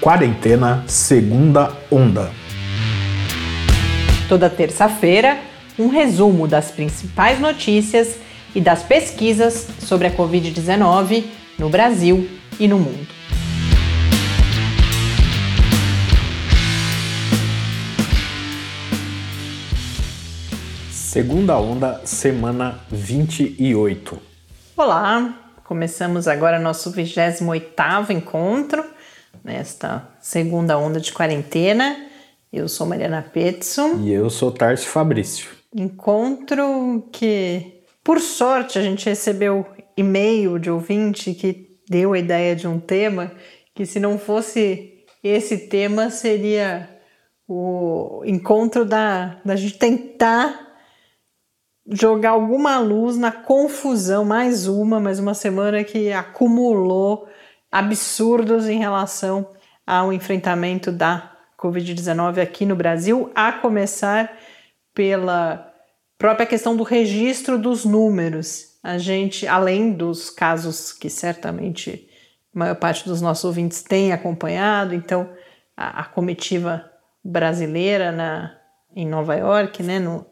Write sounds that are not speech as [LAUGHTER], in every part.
Quarentena Segunda Onda. Toda terça-feira, um resumo das principais notícias e das pesquisas sobre a Covid-19 no Brasil e no mundo. Segunda onda, semana 28. Olá, começamos agora nosso 28º encontro nesta segunda onda de quarentena. Eu sou Mariana Petson. E eu sou Tarso Fabrício. Encontro que, por sorte, a gente recebeu e-mail de ouvinte que deu a ideia de um tema que, se não fosse esse tema, seria o encontro da, da gente tentar jogar alguma luz na confusão, mais uma, mais uma semana que acumulou absurdos em relação ao enfrentamento da Covid-19 aqui no Brasil, a começar pela própria questão do registro dos números. A gente, além dos casos que certamente a maior parte dos nossos ouvintes tem acompanhado, então a, a comitiva brasileira na, em Nova York, né, no,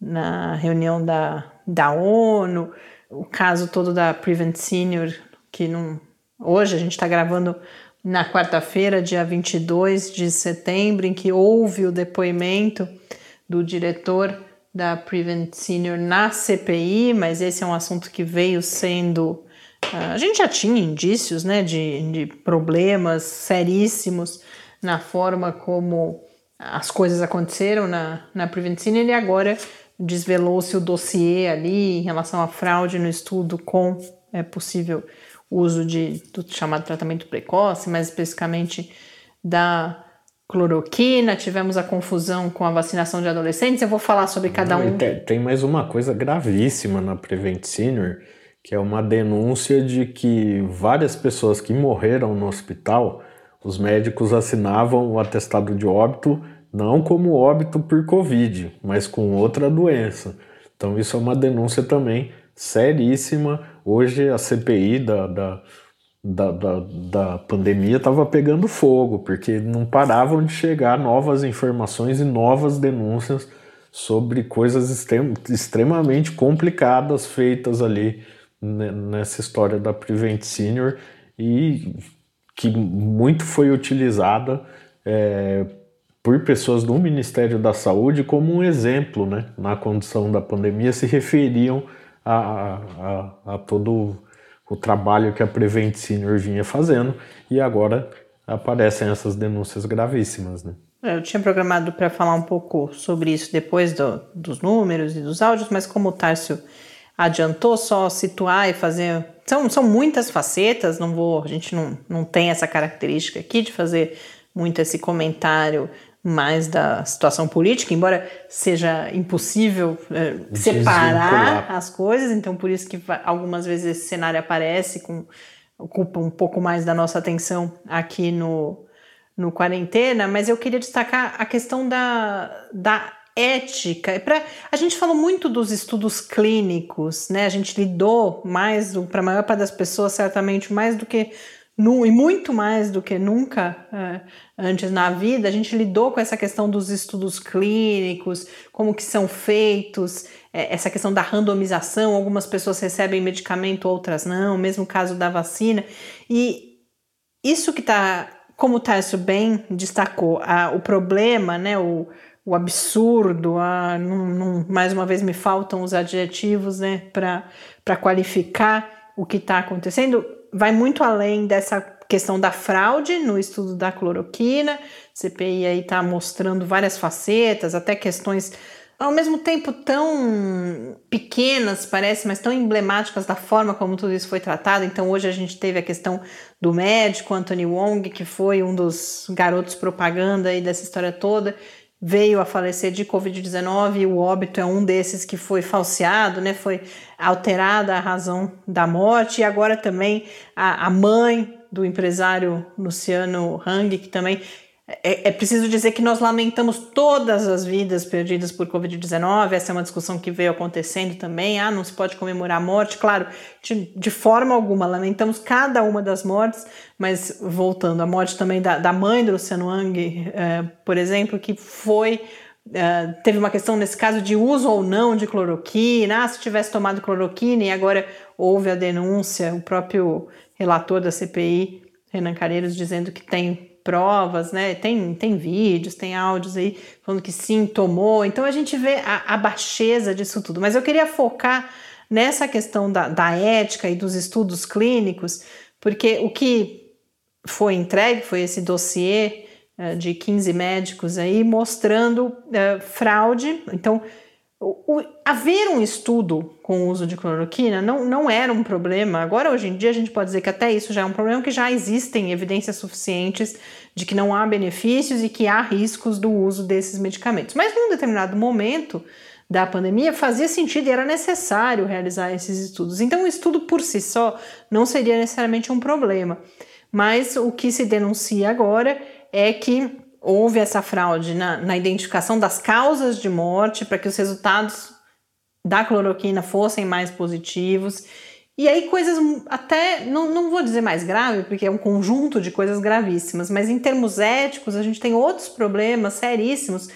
na reunião da, da ONU, o caso todo da Prevent Senior, que não Hoje a gente está gravando na quarta-feira, dia 22 de setembro, em que houve o depoimento do diretor da Prevent Senior na CPI, mas esse é um assunto que veio sendo. Uh, a gente já tinha indícios né, de, de problemas seríssimos na forma como as coisas aconteceram na, na Prevent Senior e agora desvelou-se o dossiê ali em relação à fraude no estudo com é, possível uso de, do chamado tratamento precoce, mais especificamente da cloroquina, tivemos a confusão com a vacinação de adolescentes. Eu vou falar sobre cada um. Tem, tem mais uma coisa gravíssima na Prevent Senior, que é uma denúncia de que várias pessoas que morreram no hospital, os médicos assinavam o atestado de óbito não como óbito por Covid, mas com outra doença. Então, isso é uma denúncia também seríssima. Hoje a CPI da, da, da, da, da pandemia estava pegando fogo, porque não paravam de chegar novas informações e novas denúncias sobre coisas extrem, extremamente complicadas feitas ali nessa história da Prevent Senior e que muito foi utilizada é, por pessoas do Ministério da Saúde como um exemplo, né, na condição da pandemia, se referiam a, a, a todo o trabalho que a Prevent Senior vinha fazendo e agora aparecem essas denúncias gravíssimas. Né? É, eu tinha programado para falar um pouco sobre isso depois do, dos números e dos áudios, mas como o Tárcio adiantou, só situar e fazer. São, são muitas facetas, não vou, a gente não, não tem essa característica aqui de fazer muito esse comentário mais da situação política, embora seja impossível é, separar as coisas, então por isso que algumas vezes esse cenário aparece com ocupa um pouco mais da nossa atenção aqui no, no quarentena, mas eu queria destacar a questão da, da ética. Pra, a gente falou muito dos estudos clínicos, né? A gente lidou mais, para a maior parte das pessoas, certamente, mais do que e muito mais do que nunca é, antes na vida, a gente lidou com essa questão dos estudos clínicos, como que são feitos, é, essa questão da randomização, algumas pessoas recebem medicamento, outras não, mesmo caso da vacina. E isso que está, como o Tarso bem destacou, a, o problema, né, o, o absurdo, a, não, mais uma vez me faltam os adjetivos né, para qualificar o que está acontecendo vai muito além dessa questão da fraude no estudo da cloroquina. CPI aí está mostrando várias facetas, até questões ao mesmo tempo tão pequenas, parece, mas tão emblemáticas da forma como tudo isso foi tratado. Então, hoje a gente teve a questão do médico Anthony Wong, que foi um dos garotos propaganda aí dessa história toda, veio a falecer de Covid-19 e o óbito é um desses que foi falseado, né? Foi alterada a razão da morte e agora também a, a mãe do empresário Luciano Hang, que também é, é, preciso dizer que nós lamentamos todas as vidas perdidas por Covid-19. Essa é uma discussão que veio acontecendo também. Ah, não se pode comemorar a morte. Claro, de, de forma alguma, lamentamos cada uma das mortes, mas voltando, a morte também da, da mãe do Luciano Wang, é, por exemplo, que foi. É, teve uma questão nesse caso de uso ou não de cloroquina. Ah, se tivesse tomado cloroquina e agora houve a denúncia, o próprio relator da CPI, Renan Careiros, dizendo que tem provas, né? Tem, tem vídeos, tem áudios aí falando que sim, tomou. Então a gente vê a, a baixeza disso tudo. Mas eu queria focar nessa questão da, da ética e dos estudos clínicos, porque o que foi entregue foi esse dossiê uh, de 15 médicos aí mostrando uh, fraude. Então, o, haver um estudo com o uso de cloroquina não, não era um problema. Agora, hoje em dia, a gente pode dizer que até isso já é um problema, que já existem evidências suficientes de que não há benefícios e que há riscos do uso desses medicamentos. Mas num determinado momento da pandemia fazia sentido e era necessário realizar esses estudos. Então, o estudo por si só não seria necessariamente um problema. Mas o que se denuncia agora é que houve essa fraude na, na identificação das causas de morte para que os resultados da cloroquina fossem mais positivos. E aí, coisas até, não, não vou dizer mais grave, porque é um conjunto de coisas gravíssimas, mas em termos éticos, a gente tem outros problemas seríssimos,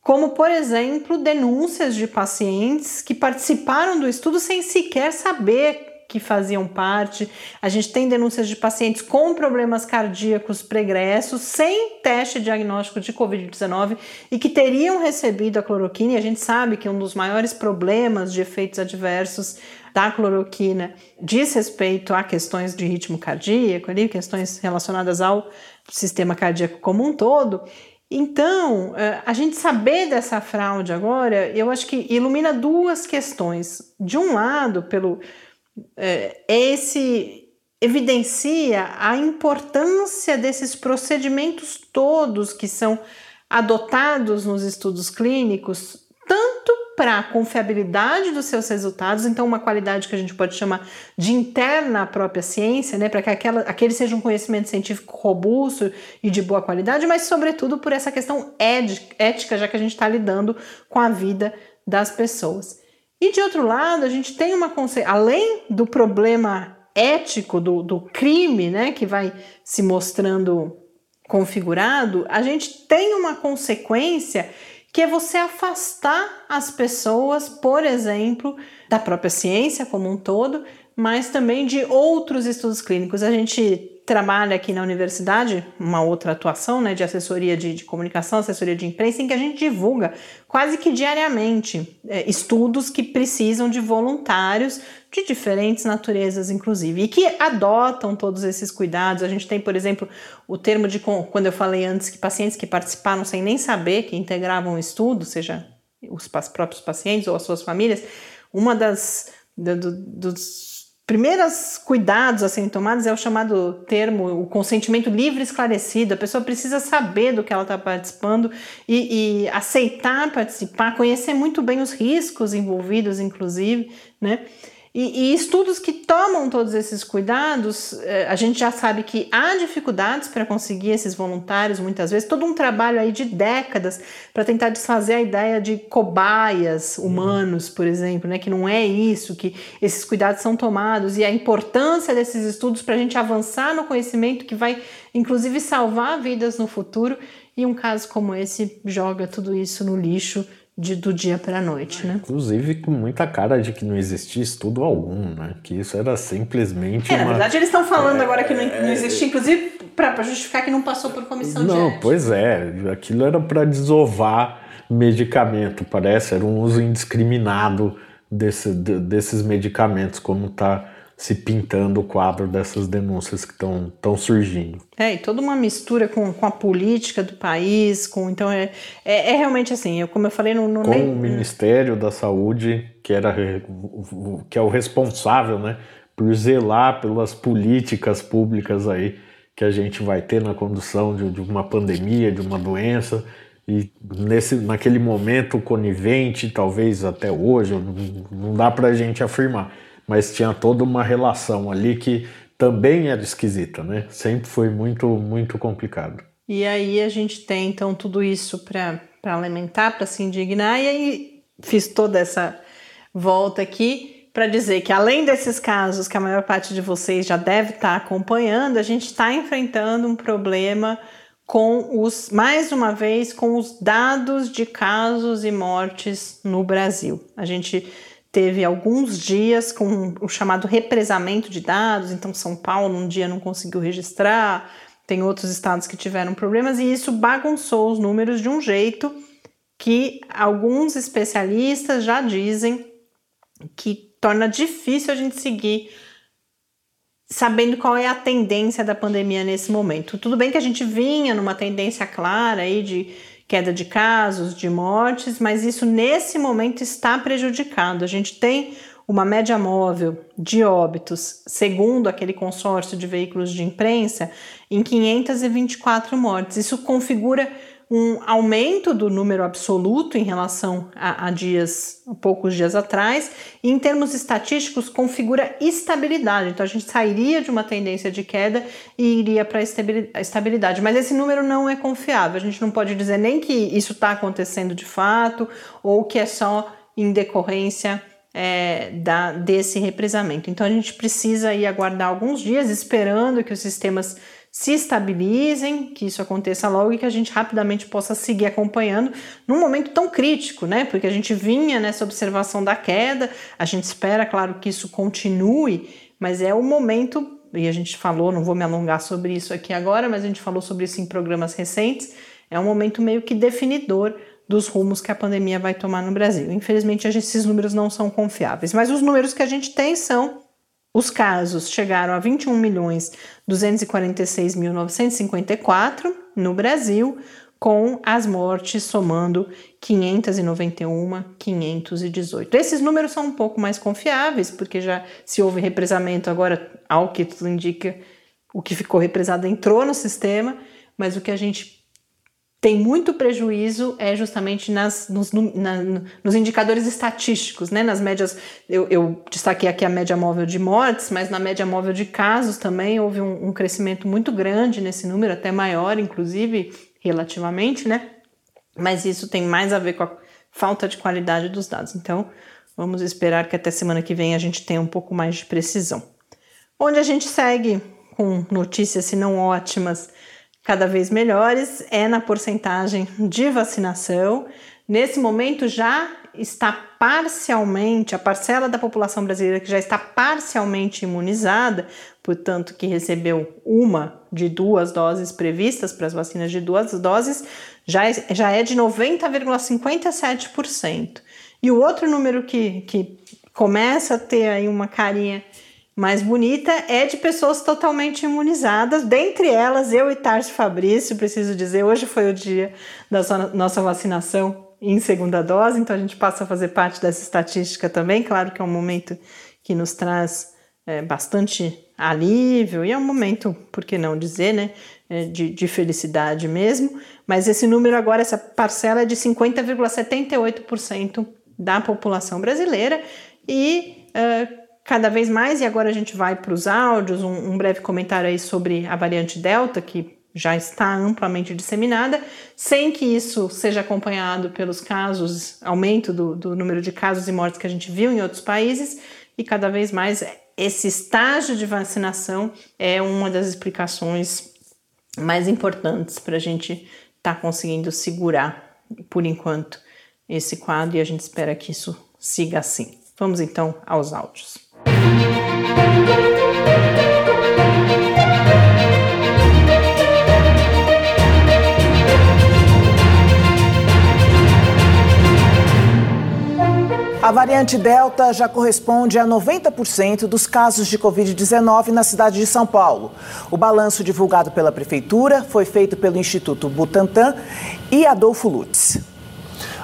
como, por exemplo, denúncias de pacientes que participaram do estudo sem sequer saber que faziam parte. A gente tem denúncias de pacientes com problemas cardíacos pregressos, sem teste diagnóstico de Covid-19 e que teriam recebido a cloroquina. E a gente sabe que um dos maiores problemas de efeitos adversos da cloroquina diz respeito a questões de ritmo cardíaco, ali, questões relacionadas ao sistema cardíaco como um todo. Então, eh, a gente saber dessa fraude agora, eu acho que ilumina duas questões. De um lado, pelo esse evidencia a importância desses procedimentos todos que são adotados nos estudos clínicos, tanto para a confiabilidade dos seus resultados, então uma qualidade que a gente pode chamar de interna à própria ciência, né, para que aquela, aquele seja um conhecimento científico robusto e de boa qualidade, mas sobretudo por essa questão ética, já que a gente está lidando com a vida das pessoas. E de outro lado, a gente tem uma além do problema ético do, do crime, né, que vai se mostrando configurado, a gente tem uma consequência que é você afastar as pessoas, por exemplo, da própria ciência como um todo, mas também de outros estudos clínicos. A gente trabalha aqui na universidade, uma outra atuação né, de assessoria de, de, comunicação, assessoria de imprensa, em que a gente divulga quase que diariamente é, estudos que precisam de voluntários de diferentes naturezas, inclusive, e que adotam todos esses cuidados. A gente tem, por exemplo, o termo de quando eu falei antes que pacientes que participaram sem nem saber que integravam o estudo, seja os próprios pacientes ou as suas famílias, uma das do, dos primeiros cuidados a serem tomados é o chamado termo, o consentimento livre esclarecido. A pessoa precisa saber do que ela está participando e, e, aceitar participar, conhecer muito bem os riscos envolvidos, inclusive, né? E, e, estudos que tomam todos esses cuidados, eh, a gente já sabe que há dificuldades para conseguir esses voluntários, muitas vezes, todo um trabalho aí de décadas para tentar desfazer a ideia de cobaias humanos, por exemplo, né? que não é isso, que esses cuidados são tomados, e a importância desses estudos para a gente avançar no conhecimento que vai, inclusive, salvar vidas no futuro. E um caso como esse joga tudo isso no lixo de, do dia para a noite, né? Inclusive com muita cara de que não existia estudo algum, né? Que isso era simplesmente. É, uma... na verdade eles estão falando é, agora que não, não existia, inclusive para justificar que não passou por comissão não, de Não, pois é, aquilo era para desovar medicamento, parece, era um uso indiscriminado desse, desses medicamentos, como está se pintando o quadro dessas denúncias que estão surgindo. É, e toda uma mistura com, com a política do país, com então é, é, é realmente assim, eu, como eu falei no, no com nem... o Ministério da Saúde, que era que é o responsável, né, por zelar pelas políticas públicas aí que a gente vai ter na condução de, de uma pandemia, de uma doença, e nesse, naquele momento conivente, talvez até hoje, não, não dá para a gente afirmar mas tinha toda uma relação ali que também era esquisita, né? Sempre foi muito, muito complicado. E aí a gente tem então tudo isso para alimentar, para se indignar, e aí fiz toda essa volta aqui para dizer que além desses casos que a maior parte de vocês já deve estar tá acompanhando, a gente está enfrentando um problema com os, mais uma vez, com os dados de casos e mortes no Brasil. A gente teve alguns dias com o chamado represamento de dados, então São Paulo um dia não conseguiu registrar, tem outros estados que tiveram problemas e isso bagunçou os números de um jeito que alguns especialistas já dizem que torna difícil a gente seguir sabendo qual é a tendência da pandemia nesse momento. Tudo bem que a gente vinha numa tendência clara aí de queda de casos, de mortes, mas isso nesse momento está prejudicado. A gente tem uma média móvel de óbitos, segundo aquele consórcio de veículos de imprensa, em 524 mortes. Isso configura um aumento do número absoluto em relação a, a, dias, a poucos dias atrás, e em termos estatísticos configura estabilidade. Então a gente sairia de uma tendência de queda e iria para a estabilidade. Mas esse número não é confiável. A gente não pode dizer nem que isso está acontecendo de fato ou que é só em decorrência é, da, desse represamento. Então a gente precisa aí aguardar alguns dias esperando que os sistemas se estabilizem, que isso aconteça logo e que a gente rapidamente possa seguir acompanhando num momento tão crítico, né? Porque a gente vinha nessa observação da queda, a gente espera, claro, que isso continue, mas é o momento, e a gente falou, não vou me alongar sobre isso aqui agora, mas a gente falou sobre isso em programas recentes, é um momento meio que definidor dos rumos que a pandemia vai tomar no Brasil. Infelizmente, esses números não são confiáveis, mas os números que a gente tem são os casos chegaram a 21 milhões 246.954 no Brasil, com as mortes somando 591, 518. Esses números são um pouco mais confiáveis, porque já se houve represamento, agora, ao que tudo indica, o que ficou represado entrou no sistema, mas o que a gente tem muito prejuízo é justamente nas, nos, na, nos indicadores estatísticos, né? Nas médias, eu, eu, destaquei aqui a média móvel de mortes, mas na média móvel de casos também houve um, um crescimento muito grande nesse número, até maior, inclusive, relativamente, né? Mas isso tem mais a ver com a falta de qualidade dos dados. Então, vamos esperar que até semana que vem a gente tenha um pouco mais de precisão. Onde a gente segue com notícias, se não ótimas, cada vez melhores é na porcentagem de vacinação. Nesse momento já está parcialmente, a parcela da população brasileira que já está parcialmente imunizada, portanto, que recebeu uma de duas doses previstas para as vacinas de duas doses, já é, já é de 90,57%. E o outro número que, que começa a ter aí uma carinha mais bonita é de pessoas totalmente imunizadas, dentre elas eu e Tarso Fabrício, preciso dizer, hoje foi o dia da nossa vacinação em segunda dose, então a gente passa a fazer parte dessa estatística também, claro que é um momento que nos traz é, bastante alívio e é um momento, por que não dizer, né, é, de, de felicidade mesmo, mas esse número agora, essa parcela é de 50,78% da população brasileira e cada vez mais, e agora a gente vai para os áudios, um, um, breve comentário aí sobre a variante Delta, que já está amplamente disseminada, sem que isso seja acompanhado pelos casos, aumento do, do número de casos e mortes que a gente viu em outros países, e cada vez mais esse estágio de vacinação é uma das explicações mais importantes para a gente estar tá conseguindo segurar, por enquanto, esse quadro, e a gente espera que isso siga assim. Vamos então aos áudios. A variante Delta já corresponde a 90% dos casos de Covid-19 na cidade de São Paulo. O balanço divulgado pela Prefeitura foi feito pelo Instituto Butantan e Adolfo Lutz.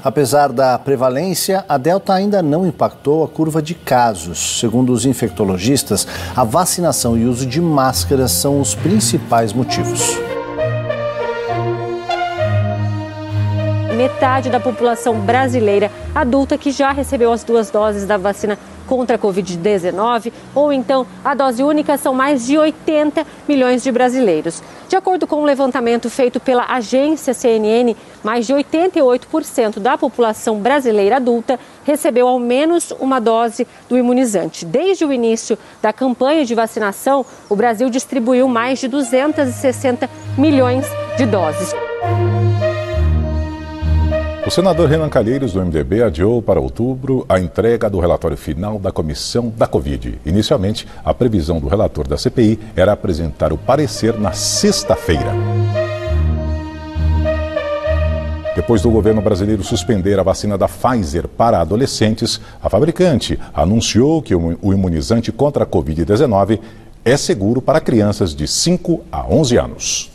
Apesar da prevalência, a Delta ainda não impactou a curva de casos. Segundo os infectologistas, a vacinação e o uso de máscaras são os principais motivos. Metade da população brasileira adulta que já recebeu as duas doses da vacina contra a Covid-19, ou então a dose única, são mais de 80 milhões de brasileiros. De acordo com um levantamento feito pela agência CNN, mais de 88% da população brasileira adulta recebeu ao menos uma dose do imunizante. Desde o início da campanha de vacinação, o Brasil distribuiu mais de 260 milhões de doses. Senador Renan Calheiros, do MDB, adiou para outubro a entrega do relatório final da comissão da Covid. Inicialmente, a previsão do relator da CPI era apresentar o parecer na sexta-feira. Depois do governo brasileiro suspender a vacina da Pfizer para adolescentes, a fabricante anunciou que o imunizante contra a Covid-19 é seguro para crianças de 5 a 11 anos.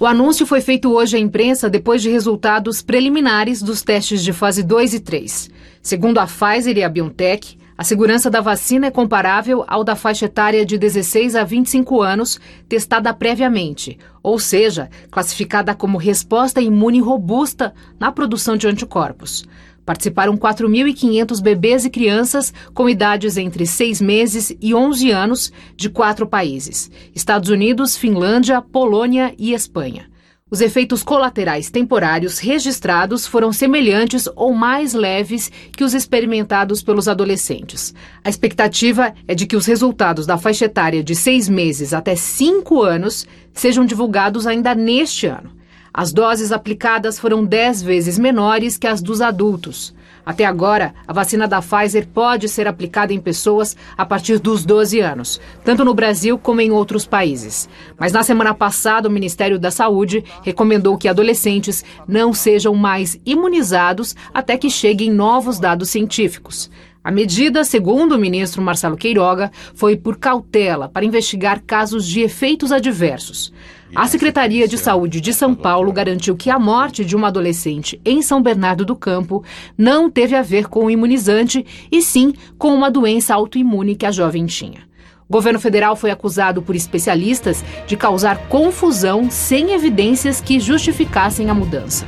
O anúncio foi feito hoje à imprensa depois de resultados preliminares dos testes de fase 2 e 3. Segundo a Pfizer e a BioNTech, a segurança da vacina é comparável ao da faixa etária de 16 a 25 anos, testada previamente, ou seja, classificada como resposta imune robusta na produção de anticorpos. Participaram 4.500 bebês e crianças com idades entre 6 meses e 11 anos de quatro países: Estados Unidos, Finlândia, Polônia e Espanha. Os efeitos colaterais temporários registrados foram semelhantes ou mais leves que os experimentados pelos adolescentes. A expectativa é de que os resultados da faixa etária de seis meses até cinco anos sejam divulgados ainda neste ano. As doses aplicadas foram 10 vezes menores que as dos adultos. Até agora, a vacina da Pfizer pode ser aplicada em pessoas a partir dos 12 anos, tanto no Brasil como em outros países. Mas na semana passada, o Ministério da Saúde recomendou que adolescentes não sejam mais imunizados até que cheguem novos dados científicos. A medida, segundo o ministro Marcelo Queiroga, foi por cautela para investigar casos de efeitos adversos. A Secretaria de Saúde de São Paulo garantiu que a morte de uma adolescente em São Bernardo do Campo não teve a ver com o imunizante, e sim com uma doença autoimune que a jovem tinha. O governo federal foi acusado por especialistas de causar confusão sem evidências que justificassem a mudança.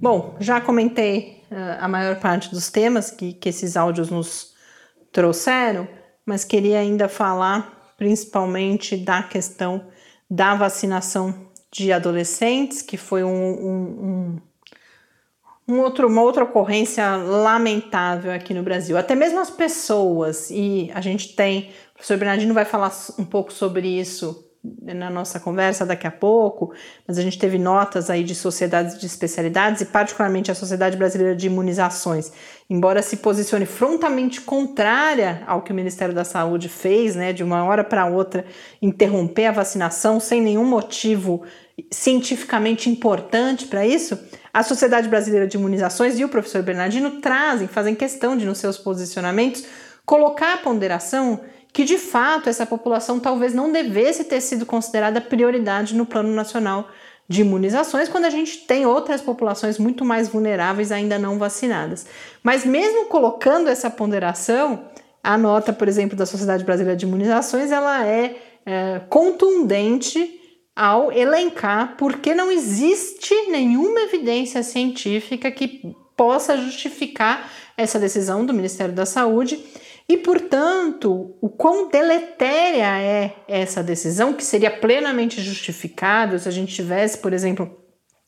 Bom, já comentei uh, a maior parte dos temas que, que esses áudios nos trouxeram, mas queria ainda falar principalmente da questão da vacinação de adolescentes, que foi um, um, um, um, outro, uma outra ocorrência lamentável aqui no Brasil. Até mesmo as pessoas, e a gente tem, o professor Bernardino vai falar um pouco sobre isso na nossa conversa daqui a pouco, mas a gente teve notas aí de sociedades de especialidades e particularmente a Sociedade Brasileira de Imunizações, embora se posicione frontalmente contrária ao que o Ministério da Saúde fez, né, de uma hora para outra interromper a vacinação sem nenhum motivo cientificamente importante para isso, a Sociedade Brasileira de Imunizações e o professor Bernardino trazem, fazem questão de nos seus posicionamentos colocar a ponderação que de fato essa população talvez não devesse ter sido considerada prioridade no Plano Nacional de Imunizações, quando a gente tem outras populações muito mais vulneráveis ainda não vacinadas. Mas mesmo colocando essa ponderação, a nota, por exemplo, da Sociedade Brasileira de Imunizações, ela é, é contundente ao elencar porque não existe nenhuma evidência científica que possa justificar essa decisão do Ministério da Saúde e, portanto, o quão deletéria é essa decisão, que seria plenamente justificável se a gente tivesse, por exemplo,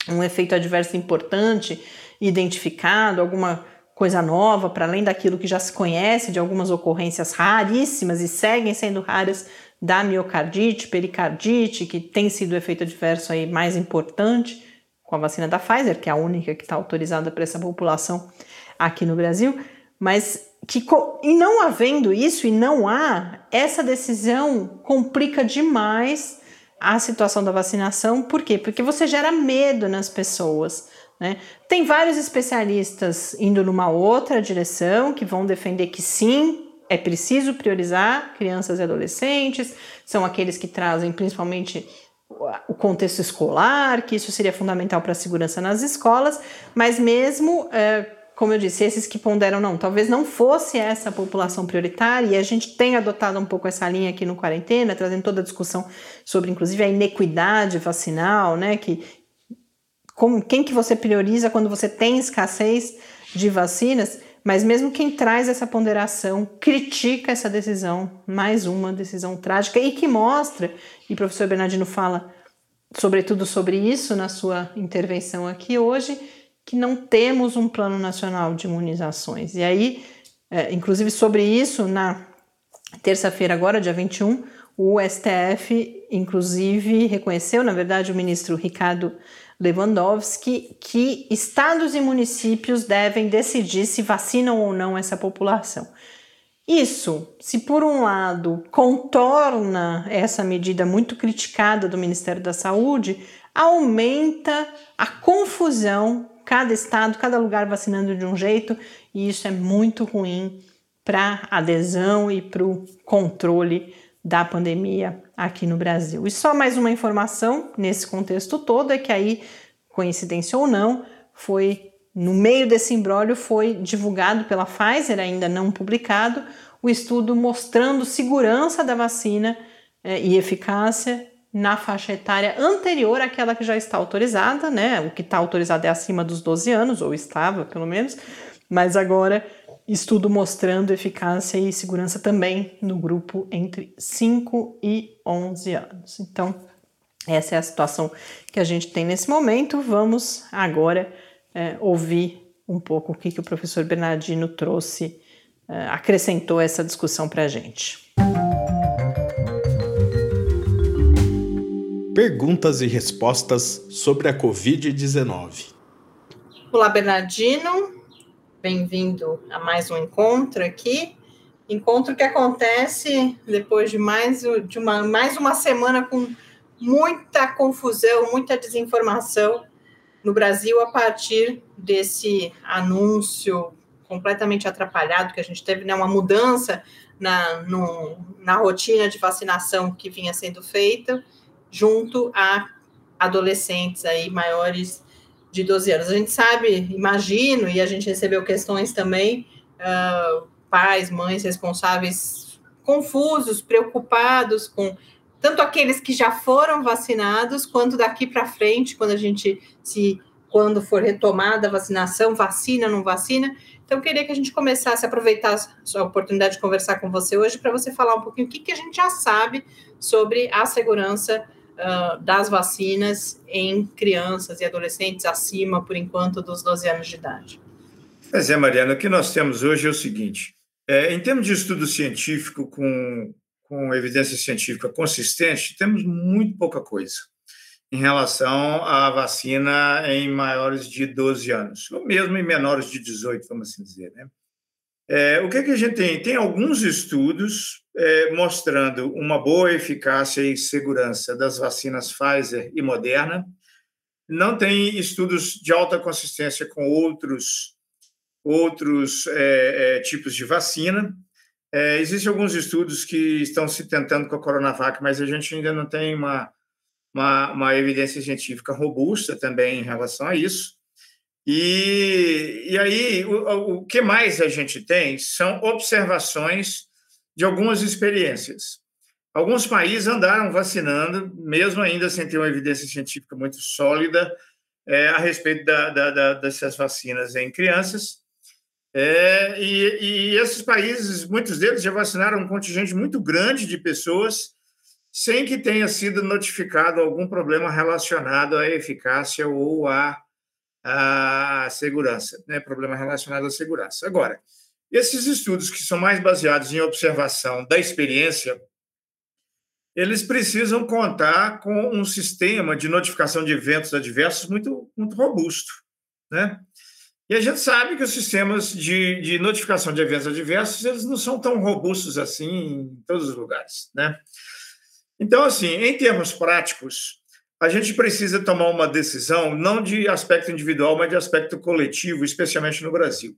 um efeito adverso importante identificado, alguma coisa nova, para além daquilo que já se conhece de algumas ocorrências raríssimas e seguem sendo raras da miocardite, pericardite, que tem sido o efeito adverso aí mais importante com a vacina da Pfizer, que é a única que está autorizada para essa população aqui no Brasil. Mas que e não havendo isso e não há, essa decisão complica demais a situação da vacinação. Por quê? Porque você gera medo nas pessoas. Né? Tem vários especialistas indo numa outra direção que vão defender que sim, é preciso priorizar crianças e adolescentes, são aqueles que trazem principalmente o contexto escolar, que isso seria fundamental para a segurança nas escolas, mas mesmo é, como eu disse, esses que ponderam não, talvez não fosse essa a população prioritária, e a gente tem adotado um pouco essa linha aqui no quarentena, trazendo toda a discussão sobre, inclusive, a inequidade vacinal, né? Que como, quem que você prioriza quando você tem escassez de vacinas, mas mesmo quem traz essa ponderação critica essa decisão, mais uma decisão trágica, e que mostra, e o professor Bernardino fala sobretudo sobre isso na sua intervenção aqui hoje, que não temos um plano nacional de imunizações. E aí, é, inclusive sobre isso, na terça-feira, agora, dia 21, o STF, inclusive, reconheceu, na verdade, o ministro Ricardo Lewandowski que estados e municípios devem decidir se vacinam ou não essa população. Isso, se por um lado contorna essa medida muito criticada do Ministério da Saúde, aumenta a confusão, cada estado, cada lugar vacinando de um jeito, e isso é muito ruim para adesão e para o controle da pandemia aqui no Brasil. E só mais uma informação nesse contexto todo é que aí, coincidência ou não, foi no meio desse imbróglio foi divulgado pela Pfizer, ainda não publicado, o estudo mostrando segurança da vacina eh, e eficácia na faixa etária anterior àquela que já está autorizada, né? O que está autorizado é acima dos 12 anos, ou estava pelo menos, mas agora estudo mostrando eficácia e segurança também no grupo entre 5 e 11 anos. Então, essa é a situação que a gente tem nesse momento. Vamos agora é, ouvir um pouco o que, que o professor Bernardino trouxe, é, acrescentou essa discussão para a gente. Perguntas e respostas sobre a Covid-19. Olá, Bernardino. Bem-vindo a mais um encontro aqui. Encontro que acontece depois de mais, de uma, mais uma semana com muita confusão, muita desinformação no Brasil a partir desse anúncio completamente atrapalhado que a gente teve, né, uma mudança na, no, na rotina de vacinação que vinha sendo feita junto a adolescentes aí maiores de 12 anos. A gente sabe, imagino, e a gente recebeu questões também, uh, pais, mães responsáveis confusos, preocupados com tanto aqueles que já foram vacinados, quanto daqui para frente, quando a gente se quando for retomada a vacinação, vacina, não vacina. Então, eu queria que a gente começasse a aproveitar a oportunidade de conversar com você hoje para você falar um pouquinho o que, que a gente já sabe sobre a segurança uh, das vacinas em crianças e adolescentes acima, por enquanto, dos 12 anos de idade. Pois é, Mariana, o que nós temos hoje é o seguinte: é, em termos de estudo científico com, com evidência científica consistente, temos muito pouca coisa em relação à vacina em maiores de 12 anos, ou mesmo em menores de 18, vamos assim dizer. Né? É, o que, que a gente tem? Tem alguns estudos é, mostrando uma boa eficácia e segurança das vacinas Pfizer e Moderna. Não tem estudos de alta consistência com outros, outros é, é tipos de vacina. É, existem alguns estudos que estão se tentando com a Coronavac, mas a gente ainda não tem uma, uma, uma evidência científica robusta também em relação a isso. E, e aí, o, o que mais a gente tem são observações de algumas experiências. Alguns países andaram vacinando, mesmo ainda sem ter uma evidência científica muito sólida é, a respeito da, da, da, dessas vacinas em crianças. É, e, e, esses países, muitos deles já vacinaram um contingente muito grande de pessoas sem que tenha sido notificado algum problema relacionado à eficácia ou à a segurança, né? problema relacionado à segurança. Agora, esses estudos que são mais baseados em observação da experiência, eles precisam contar com um sistema de notificação de eventos adversos muito, muito robusto, né? E a gente sabe que os sistemas de, de notificação de eventos adversos eles não são tão robustos assim em todos os lugares, né? Então, assim, em termos práticos, a gente precisa tomar uma decisão não de aspecto individual, mas de aspecto coletivo, especialmente no Brasil.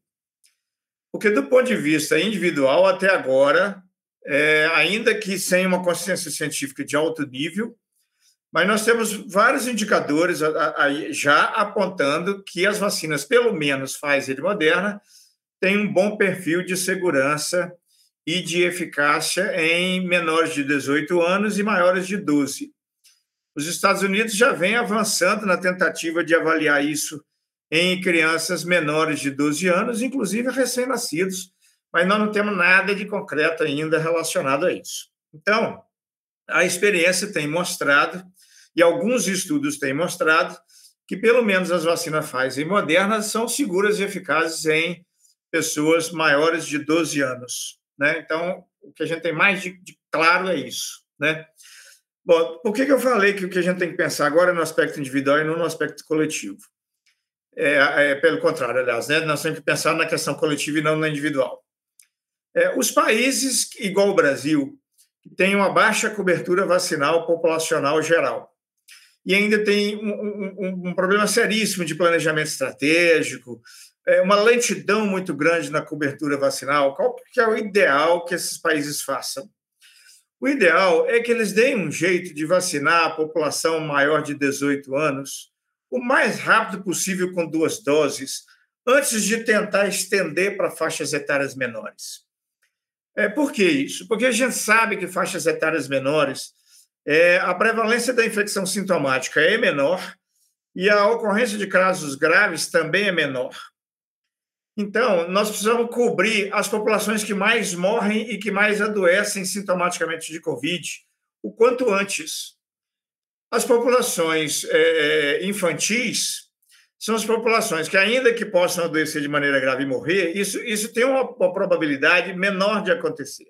Porque, do ponto de vista individual, até agora, é, ainda que sem uma consciência científica de alto nível, mas nós temos vários indicadores já apontando que as vacinas, pelo menos Pfizer e Moderna, têm um bom perfil de segurança e de eficácia em menores de 18 anos e maiores de 12. Os Estados Unidos já vem avançando na tentativa de avaliar isso em crianças menores de 12 anos, inclusive recém-nascidos, mas nós não temos nada de concreto ainda relacionado a isso. Então, a experiência tem mostrado, e alguns estudos têm mostrado, que pelo menos as vacinas Pfizer e Moderna são seguras e eficazes em pessoas maiores de 12 anos. Né? Então, o que a gente tem mais de, de claro é isso. Né? Bom, por que, que eu falei que o que a gente tem que pensar agora é no aspecto individual e não no aspecto coletivo? É, é, pelo contrário, aliás, né? nós temos que pensar na questão coletiva e não na individual. É, os países, igual o Brasil, que têm uma baixa cobertura vacinal populacional geral, e ainda tem um, um, um problema seríssimo de planejamento estratégico, é, uma lentidão muito grande na cobertura vacinal. Qual que é o ideal que esses países façam? O ideal é que eles deem um jeito de vacinar a população maior de 18 anos o mais rápido possível com duas doses, antes de tentar estender para faixas etárias menores. É, por que isso? Porque a gente sabe que faixas etárias menores, é, a prevalência da infecção sintomática é menor e a ocorrência de casos graves também é menor. Então, nós precisamos cobrir as populações que mais morrem e que mais adoecem sintomaticamente de Covid o quanto antes. As populações é, infantis são as populações que, ainda que possam adoecer de maneira grave e morrer, isso, isso tem uma, uma probabilidade menor de acontecer.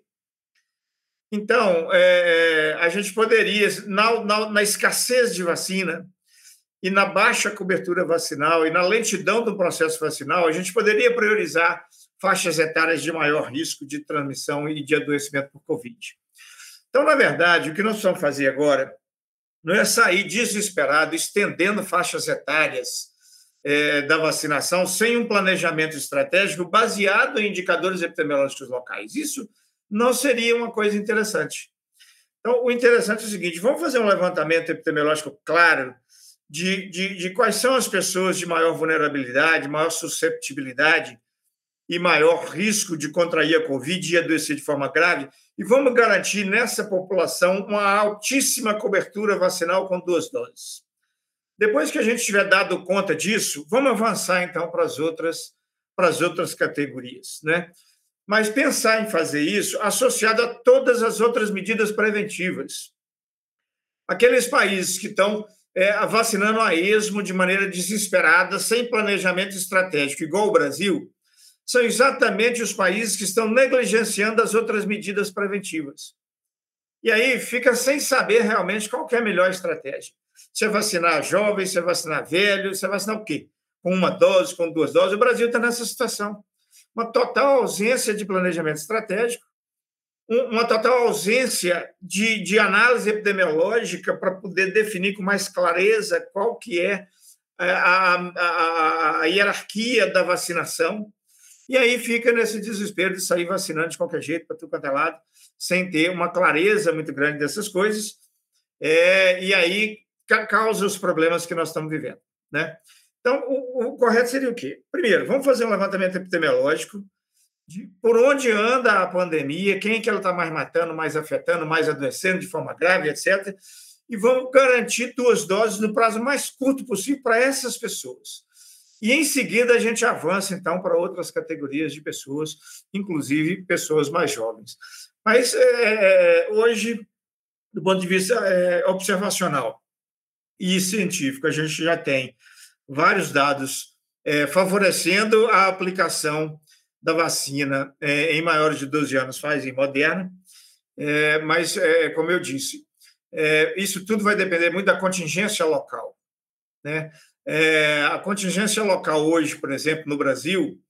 Então, é, a gente poderia, na, na, na escassez de vacina, e na baixa cobertura vacinal e na lentidão do processo vacinal, a gente poderia priorizar faixas etárias de maior risco de transmissão e de adoecimento por Covid. Então, na verdade, o que nós precisamos fazer agora não é sair desesperado, estendendo faixas etárias é, da vacinação sem um planejamento estratégico baseado em indicadores epidemiológicos locais. Isso não seria uma coisa interessante. Então, o interessante é o seguinte: vamos fazer um levantamento epidemiológico claro de, de, de quais são as pessoas de maior vulnerabilidade, maior susceptibilidade e maior risco de contrair a Covid e adoecer de forma grave, e vamos garantir nessa população uma altíssima cobertura vacinal com duas doses. Depois que a gente tiver dado conta disso, vamos avançar então para as outras para as outras categorias, né? Mas pensar em fazer isso associado a todas as outras medidas preventivas. Aqueles países que estão é, vacinando a esmo de maneira desesperada, sem planejamento estratégico, igual o Brasil, são exatamente os países que estão negligenciando as outras medidas preventivas. E aí fica sem saber realmente qual é a melhor estratégia. Se é vacinar jovens, se é vacinar velhos, se é vacinar o quê? Com uma dose, com duas doses. O Brasil está nessa situação. Uma total ausência de planejamento estratégico, uma total ausência de, de análise epidemiológica para poder definir com mais clareza qual que é a, a, a hierarquia da vacinação. E aí fica nesse desespero de sair vacinando de qualquer jeito, para tudo quanto é lado, sem ter uma clareza muito grande dessas coisas. É, e aí causa os problemas que nós estamos vivendo. Né? Então, o, o correto seria o quê? Primeiro, vamos fazer um levantamento epidemiológico, de por onde anda a pandemia, quem é que ela está mais matando, mais afetando, mais adoecendo de forma grave, etc. E vamos garantir duas doses no prazo mais curto possível para essas pessoas. E em seguida a gente avança então para outras categorias de pessoas, inclusive pessoas mais jovens. Mas é, é hoje, do ponto de vista é, observacional e científico, a gente já tem vários dados é, favorecendo a aplicação da vacina é, em maiores de 12 anos faz em Moderna, é, mas, é, como eu disse, é, isso tudo vai depender muito da contingência local. Né? É, a contingência local hoje, por exemplo, no Brasil,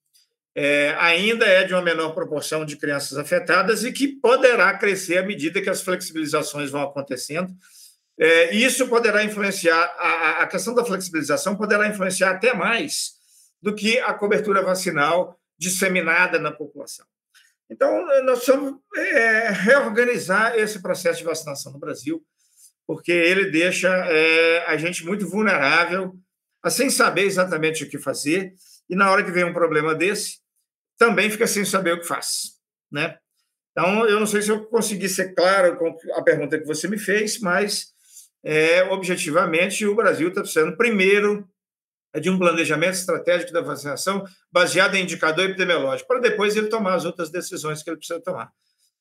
é, ainda é de uma menor proporção de crianças afetadas e que poderá crescer à medida que as flexibilizações vão acontecendo. isso poderá influenciar, a, a questão da flexibilização poderá influenciar até mais do que a cobertura vacinal disseminada na população. Então, nós precisamos é, reorganizar esse processo de vacinação no Brasil, porque ele deixa é, a gente muito vulnerável, a sem saber exatamente o que fazer, e na hora que vem um problema desse, também fica sem saber o que faz. Né? Então, eu não sei se eu consegui ser claro com a pergunta que você me fez, mas, é, objetivamente, o Brasil está precisando, primeiro, de um planejamento estratégico da vacinação baseado em indicador epidemiológico, para depois ele tomar as outras decisões que ele precisa tomar.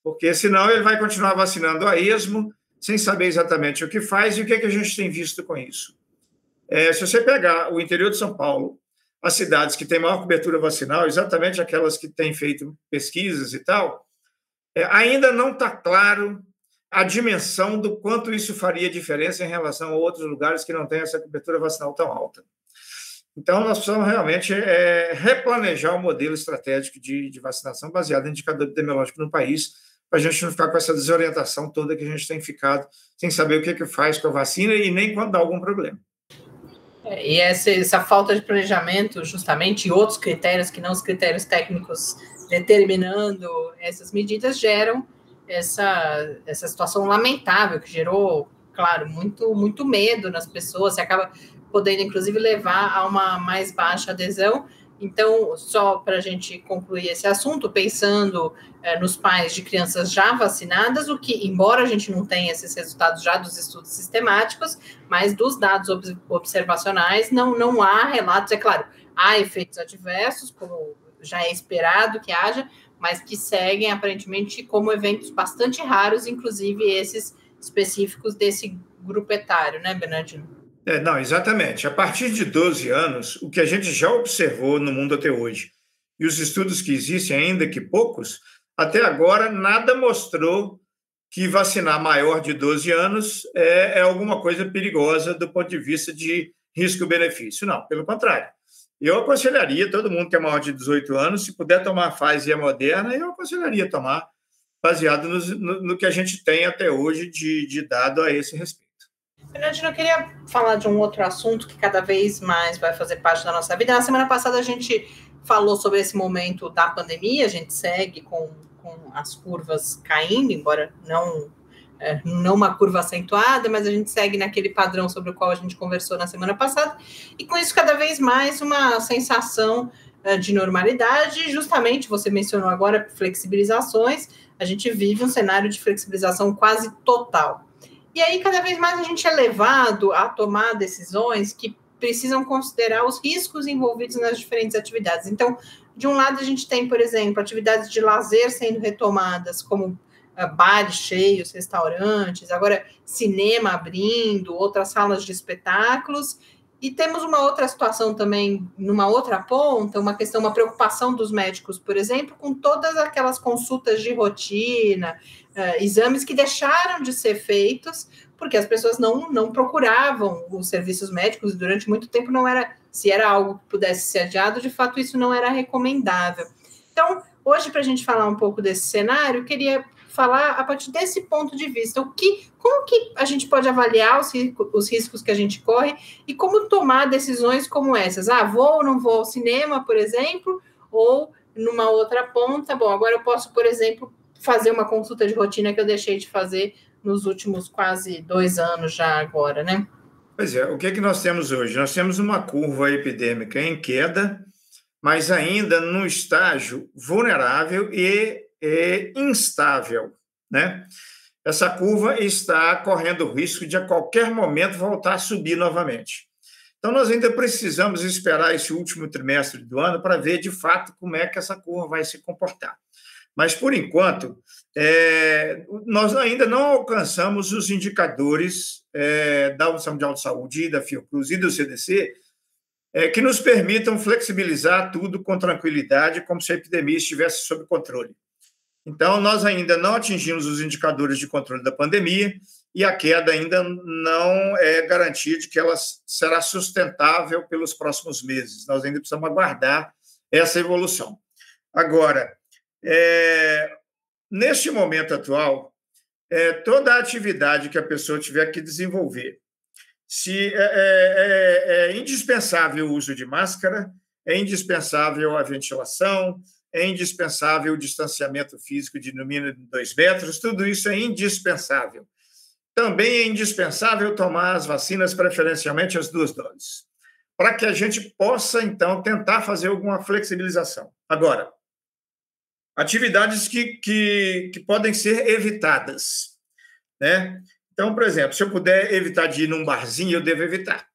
Porque senão ele vai continuar vacinando a esmo, sem saber exatamente o que faz e o que, é que a gente tem visto com isso. É, se você pegar o interior de São Paulo, as cidades que têm maior cobertura vacinal, exatamente aquelas que têm feito pesquisas e tal, é, ainda não está claro a dimensão do quanto isso faria diferença em relação a outros lugares que não têm essa cobertura vacinal tão alta. Então, nós precisamos realmente é, replanejar o modelo estratégico de, de, vacinação baseado em indicador epidemiológico no país, para a gente não ficar com essa desorientação toda que a gente tem ficado sem saber o que, que faz com a vacina e nem quando dá algum problema. É, e essa, essa falta de planejamento, justamente, e outros critérios que não os critérios técnicos determinando essas medidas, geram essa, essa situação lamentável que gerou, claro, muito, muito medo nas pessoas, você acaba podendo, inclusive, levar a uma mais baixa adesão. Então, só para a gente concluir esse assunto, pensando é, nos pais de crianças já vacinadas, o que, embora a gente não tenha esses resultados já dos estudos sistemáticos, mas dos dados observacionais, não, não há relatos, é claro, há efeitos adversos, como já é esperado que haja, mas que seguem aparentemente como eventos bastante raros, inclusive esses específicos desse grupo etário, né, Bernardino? É, não, exatamente. A partir de 12 anos, o que a gente já observou no mundo até hoje, e os estudos que existem, ainda que poucos, até agora nada mostrou que vacinar maior de 12 anos é, é alguma coisa perigosa do ponto de vista de risco-benefício. Não, pelo contrário. Eu aconselharia todo mundo que é maior de 18 anos, se puder tomar a Pfizer Moderna, eu aconselharia tomar, baseado no, no, no que a gente tem até hoje de, de dado a esse respeito. Fernandinho, eu queria falar de um outro assunto que cada vez mais vai fazer parte da nossa vida. Na semana passada a gente falou sobre esse momento da pandemia, a gente segue com, com as curvas caindo, embora não é, não uma curva acentuada, mas a gente segue naquele padrão sobre o qual a gente conversou na semana passada, e com isso cada vez mais uma sensação é, de normalidade, justamente você mencionou agora flexibilizações, a gente vive um cenário de flexibilização quase total. E aí cada vez mais a gente é levado a tomar decisões que precisam considerar os riscos envolvidos nas diferentes atividades. Então, de um lado a gente tem, por exemplo, atividades de lazer sendo retomadas, como bares cheios, restaurantes, agora cinema abrindo, outras salas de espetáculos. E temos uma outra situação também, numa outra ponta, uma questão, uma preocupação dos médicos, por exemplo, com todas aquelas consultas de rotina, uh, exames que deixaram de ser feitos porque as pessoas não, não procuravam os serviços médicos e durante muito tempo não era, se era algo que pudesse ser adiado, de fato isso não era recomendável. Então, hoje, para a gente falar um pouco desse cenário, queria falar a partir desse ponto de vista, o que, como que a gente pode avaliar os, os riscos que a gente corre e como tomar decisões como essas. Ah, vou ou não vou ao cinema, por exemplo, ou numa outra ponta. Bom, agora eu posso, por exemplo, fazer uma consulta de rotina que eu deixei de fazer nos últimos quase dois anos já agora, né? Pois é, o que, é que nós temos hoje? Nós temos uma curva epidêmica em queda, mas ainda num estágio vulnerável e é instável, né? Essa curva está correndo o risco de a qualquer momento voltar a subir novamente. Então, nós ainda precisamos esperar esse último trimestre do ano para ver de fato como é que essa curva vai se comportar. Mas, por enquanto, é, nós ainda não alcançamos os indicadores é, da União Mundial de Saúde, da Fiocruz e do CDC, é, que nos permitam flexibilizar tudo com tranquilidade, como se a epidemia estivesse sob controle. Então, nós ainda não atingimos os indicadores de controle da pandemia e a queda ainda não é garantia de que ela será sustentável pelos próximos meses. Nós ainda precisamos aguardar essa evolução. Agora, é, neste momento atual, é, toda a atividade que a pessoa tiver que desenvolver, se é, é, é, é indispensável o uso de máscara, é indispensável a ventilação, é indispensável o distanciamento físico de no mínimo dois metros, tudo isso é indispensável. Também é indispensável tomar as vacinas, preferencialmente as duas doses, para que a gente possa, então, tentar fazer alguma flexibilização. Agora, atividades que, que, que podem ser evitadas. Né? Então, por exemplo, se eu puder evitar de ir num barzinho, eu devo evitar.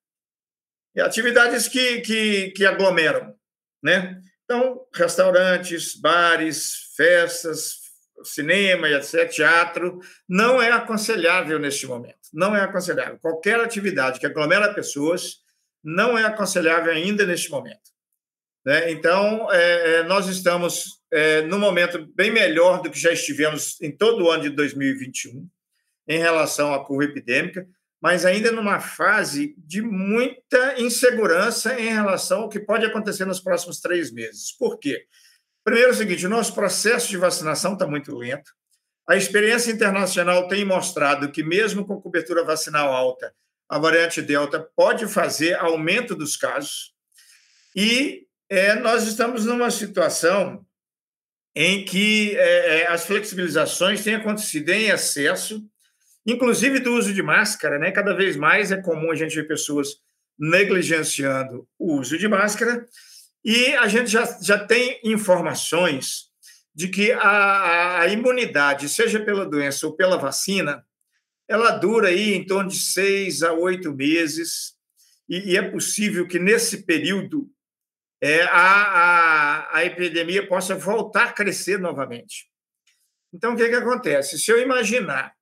atividades que, que, que aglomeram, né? Então, restaurantes, bares, festas, cinema, etc., teatro, não é aconselhável neste momento. Não é aconselhável. Qualquer atividade que aglomera pessoas não é aconselhável ainda neste momento. Né? Então, é, é, nós estamos é, num momento bem melhor do que já estivemos em todo o ano de 2021, em relação à curva epidêmica, mas ainda numa fase de muita insegurança em relação ao que pode acontecer nos próximos três meses. Por quê? Primeiro é o seguinte: o nosso processo de vacinação está muito lento. A experiência internacional tem mostrado que, mesmo com cobertura vacinal alta, a variante Delta pode fazer aumento dos casos. E é, nós estamos numa situação em que é, é, as flexibilizações têm acontecido em excesso, inclusive do uso de máscara. Né? Cada vez mais é comum a gente ver pessoas negligenciando o uso de máscara, e a gente já, já tem informações de que a, a imunidade, seja pela doença ou pela vacina, ela dura aí em torno de seis a oito meses, e, e é possível que nesse período é, a, a, a epidemia possa voltar a crescer novamente. Então, o que, que acontece? Se eu imaginar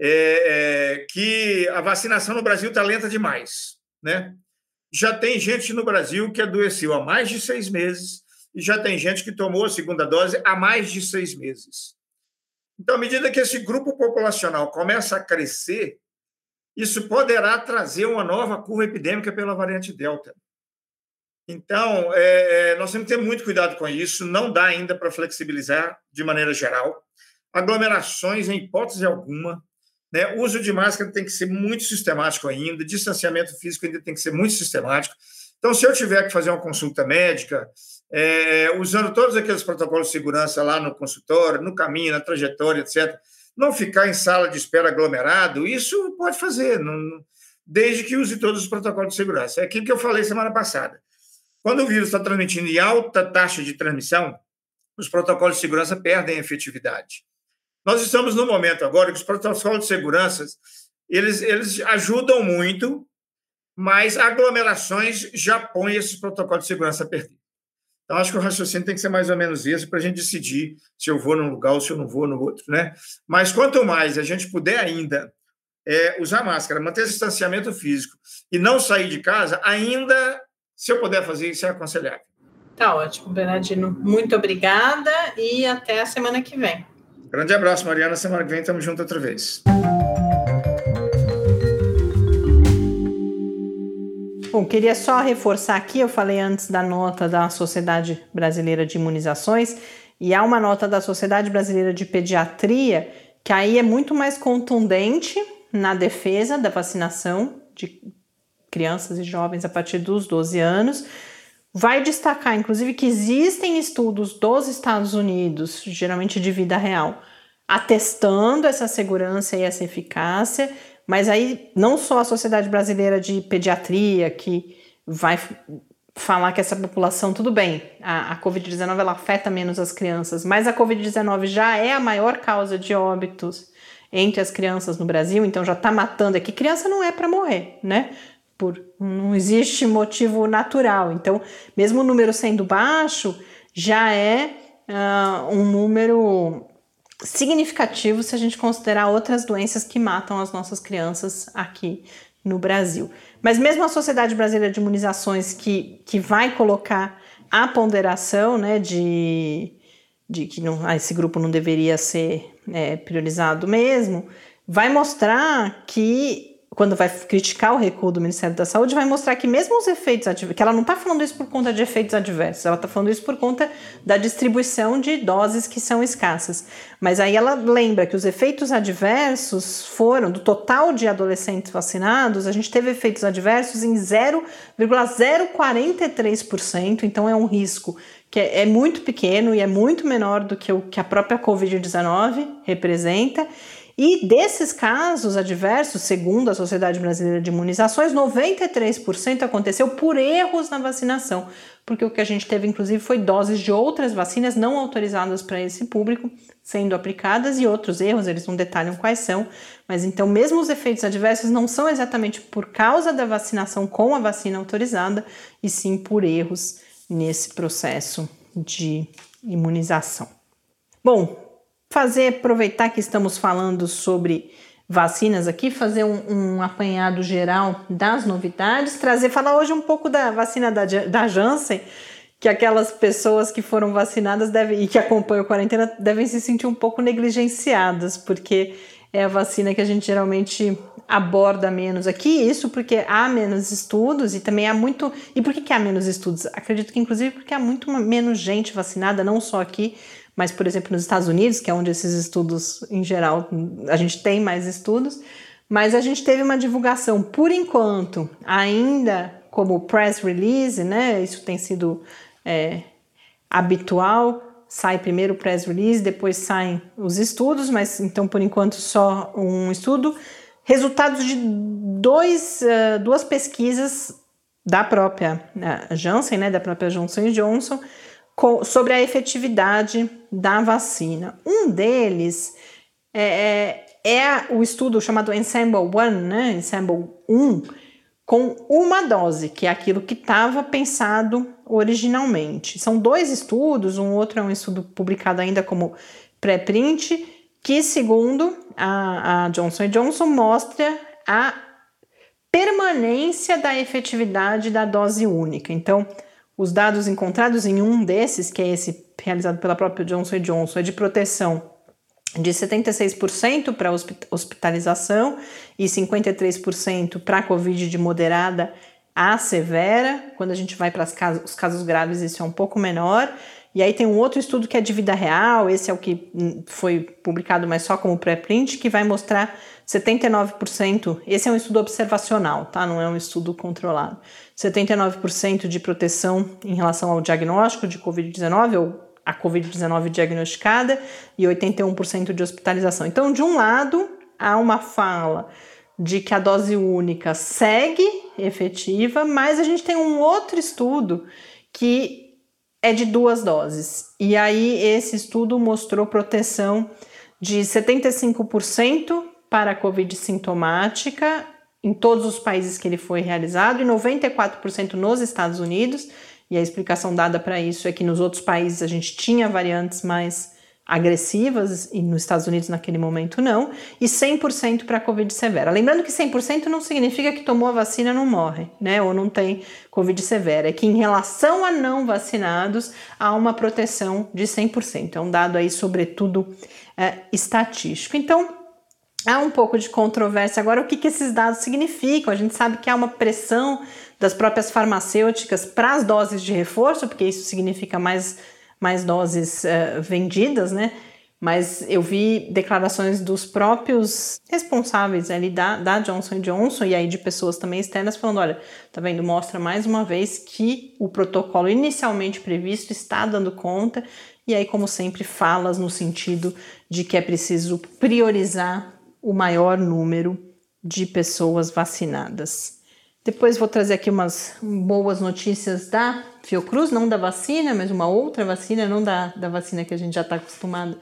é, é, que a vacinação no Brasil está lenta demais, né? já tem gente no Brasil que adoeceu há mais de seis meses e já tem gente que tomou a segunda dose há mais de seis meses. Então, à medida que esse grupo populacional começa a crescer, isso poderá trazer uma nova curva epidêmica pela variante Delta. Então, é, é, nós temos que ter muito cuidado com isso. Não dá ainda para flexibilizar de maneira geral. Aglomerações, em hipótese alguma. Né? Uso de máscara tem que ser muito sistemático ainda. Distanciamento físico ainda tem que ser muito sistemático. Então, se eu tiver que fazer uma consulta médica, é, usando todos aqueles protocolos de segurança lá no consultório, no caminho, na trajetória, etc., não ficar em sala de espera aglomerado, isso pode fazer, não, desde que use todos os protocolos de segurança. É aquilo que eu falei semana passada. Quando o vírus está transmitindo em alta taxa de transmissão, os protocolos de segurança perdem efetividade. Nós estamos no momento agora que os protocolos de segurança eles, eles ajudam muito, mas aglomerações já põem esses protocolos de segurança a perder. Então, acho que o raciocínio tem que ser mais ou menos esse para a gente decidir se eu vou num lugar ou se eu não vou no outro. Né? Mas quanto mais a gente puder ainda é, usar máscara, manter distanciamento físico e não sair de casa, ainda se eu puder fazer isso, é aconselhável. Tá ótimo, Bernardino. Muito obrigada e até a semana que vem. Grande abraço, Mariana. Semana que vem estamos juntos outra vez. Bom, queria só reforçar aqui, eu falei antes da nota da Sociedade Brasileira de Imunizações, e há uma nota da Sociedade Brasileira de Pediatria que aí é muito mais contundente na defesa da vacinação de crianças e jovens a partir dos 12 anos. Vai destacar, inclusive, que existem estudos dos Estados Unidos, geralmente de vida real, atestando essa segurança e essa eficácia, mas aí não só a Sociedade Brasileira de Pediatria, que vai falar que essa população, tudo bem, a, a Covid-19 ela afeta menos as crianças, mas a Covid-19 já é a maior causa de óbitos entre as crianças no Brasil, então já está matando aqui. Criança não é para morrer, né? Por não existe motivo natural. Então, mesmo o número sendo baixo, já é uh, um número significativo se a gente considerar outras doenças que matam as nossas crianças aqui no Brasil. Mas mesmo a Sociedade Brasileira de Imunizações, que, que vai colocar a ponderação né, de, de que não, ah, esse grupo não deveria ser é, priorizado mesmo, vai mostrar que quando vai criticar o recuo do Ministério da Saúde, vai mostrar que mesmo os efeitos adversos, que ela não está falando isso por conta de efeitos adversos, ela está falando isso por conta da distribuição de doses que são escassas. Mas aí ela lembra que os efeitos adversos foram, do total de adolescentes vacinados, a gente teve efeitos adversos em 0,043%, então é um risco que é, é muito pequeno e é muito menor do que o que a própria Covid-19 representa E desses casos adversos, segundo a Sociedade Brasileira de Imunizações, 93% aconteceu por erros na vacinação, porque o que a gente teve, inclusive, foi doses de outras vacinas não autorizadas para esse público sendo aplicadas e outros erros, eles não detalham quais são, mas então, mesmo os efeitos adversos não são exatamente por causa da vacinação com a vacina autorizada, e sim por erros nesse processo de imunização. Bom, fazer, aproveitar que estamos falando sobre vacinas aqui, fazer um, um, apanhado geral das novidades, trazer, falar hoje um pouco da vacina da, da Janssen, que aquelas pessoas que foram vacinadas e que acompanham a quarentena devem se sentir um pouco negligenciadas, porque é a vacina que a gente geralmente aborda menos aqui, isso porque há menos estudos e também há muito. E por que, que há menos estudos? Acredito que, inclusive, porque há muito menos gente vacinada, não só aqui, mas, por exemplo, nos Estados Unidos, que é onde esses estudos, em geral, a gente tem mais estudos, mas a gente teve uma divulgação, por enquanto, ainda como press release, né? Isso tem sido é, habitual. Sai primeiro o press release, depois saem os estudos, mas então por enquanto só um estudo. Resultados de dois, uh, duas pesquisas da própria uh, Janssen, né, da própria Johnson Johnson, sobre a efetividade da vacina. Um deles é, é, é o estudo chamado Ensemble 1, né? Ensemble 1, com uma dose, que é aquilo que estava pensado originalmente. São dois estudos, um outro é um estudo publicado ainda como pré-print, que, segundo a, a Johnson Johnson, mostra a permanência da efetividade da dose única. Então, os dados encontrados em um desses, que é esse realizado pela própria Johnson Johnson, é de proteção de 76% para hospitalização e 53% para Covid de moderada a severa. Quando a gente vai para os casos graves, isso é um pouco menor. E aí tem um outro estudo que é de vida real, esse é o que hum, foi publicado, mas só como pré-print, que vai mostrar 79%. Esse é um estudo observacional, tá? Não é um estudo controlado. 79% de proteção em relação ao diagnóstico de Covid-19 ou a Covid-19 diagnosticada e 81% de hospitalização. Então, de um lado, há uma fala de que a dose única segue efetiva, mas a gente tem um outro estudo que é de duas doses. E aí, esse estudo mostrou proteção de 75% para a Covid sintomática em todos os países que ele foi realizado e 94% nos Estados Unidos. E a explicação dada para isso é que nos outros países a gente tinha variantes mais agressivas e nos Estados Unidos naquele momento não, e 100% para a Covid severa. Lembrando que 100% não significa que tomou a vacina não morre, né, ou não tem Covid severa, é que em relação a não vacinados há uma proteção de 100%. É um dado aí, sobretudo, é, estatístico. Então, há um pouco de controvérsia. Agora, o que, que esses dados significam? A gente sabe que há uma pressão das próprias farmacêuticas para as doses de reforço, porque isso significa mais, mais doses uh, vendidas, né? Mas eu vi declarações dos próprios responsáveis ali da, da Johnson Johnson e aí de pessoas também externas falando: olha, tá vendo? Mostra mais uma vez que o protocolo inicialmente previsto está dando conta, e aí, como sempre, falas no sentido de que é preciso priorizar o maior número de pessoas vacinadas. Depois vou trazer aqui umas boas notícias da Fiocruz, não da vacina, mas uma outra vacina, não da, da vacina que a gente já está acostumado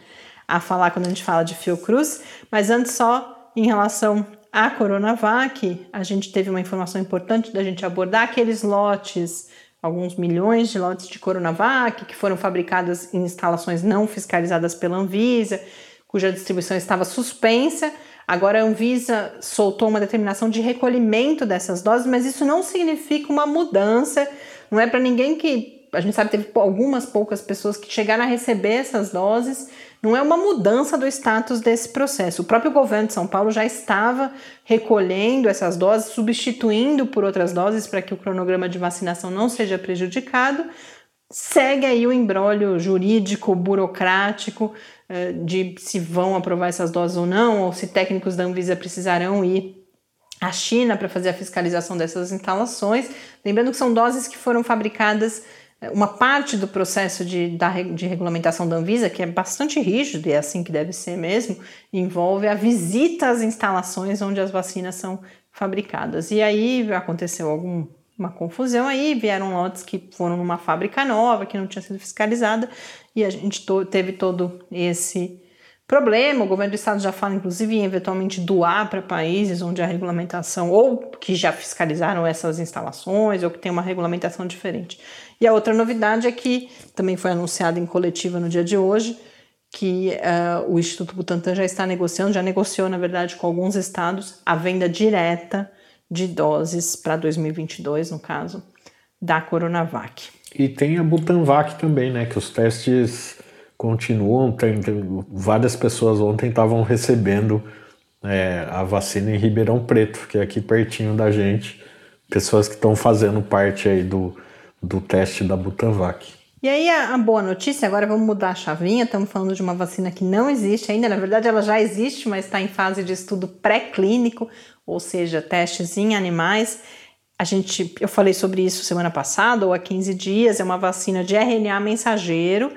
a falar quando a gente fala de Fiocruz. Mas antes, só em relação à Coronavac, a gente teve uma informação importante da gente abordar aqueles lotes, alguns milhões de lotes de Coronavac que foram fabricados em instalações não fiscalizadas pela Anvisa, cuja distribuição estava suspensa Agora a Anvisa soltou uma determinação de recolhimento dessas doses, mas isso não significa uma mudança. Não é para ninguém que a gente sabe teve algumas poucas pessoas que chegaram a receber essas doses. Não é uma mudança do status desse processo. O próprio governo de São Paulo já estava recolhendo essas doses, substituindo por outras doses para que o cronograma de vacinação não seja prejudicado. Segue aí o embrólio jurídico, burocrático, eh, de se vão aprovar essas doses ou não, ou se técnicos da Anvisa precisarão ir à China para fazer a fiscalização dessas instalações. Lembrando que são doses que foram fabricadas uma parte do processo de, da, de regulamentação da Anvisa, que é bastante rígido e é assim que deve ser mesmo, envolve a visita às instalações onde as vacinas são fabricadas. E aí aconteceu alguma confusão aí, vieram lotes que foram numa fábrica nova, que não tinha sido fiscalizada, e a gente teve todo esse problema. O governo do estado já fala, inclusive, em eventualmente doar para países onde a regulamentação, ou que já fiscalizaram essas instalações, ou que tem uma regulamentação diferente. E a outra novidade é que também foi anunciada em coletiva no dia de hoje que uh, o Instituto Butantan já está negociando, já negociou, na verdade, com alguns estados a venda direta de doses para 2022, no caso, da Coronavac. E tem a Butanvac também, né? Que os testes continuam. Tem, tem várias pessoas ontem estavam recebendo é, a vacina em Ribeirão Preto, que é aqui pertinho da gente. Pessoas que estão fazendo parte aí do, do teste da Butanvac. E aí a, a, boa notícia, agora vamos mudar a chavinha, estamos falando de uma vacina que não existe ainda, na verdade ela já existe, mas está em fase de estudo pré-clínico, ou seja, testes em animais. A gente, eu falei sobre isso semana passada ou há 15 dias, é uma vacina de RNA mensageiro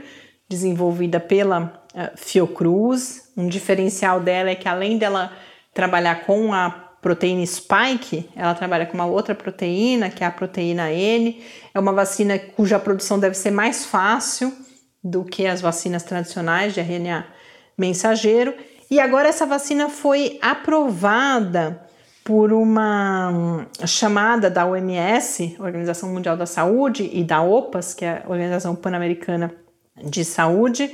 desenvolvida pela uh, Fiocruz. Um diferencial dela é que além dela trabalhar com a proteína spike, ela trabalha com uma outra proteína, que é a proteína N. É uma vacina cuja produção deve ser mais fácil do que as vacinas tradicionais de RNA mensageiro. E agora essa vacina foi aprovada por uma chamada da OMS, Organização Mundial da Saúde, e da OPAS, que é a Organização Pan-Americana de Saúde,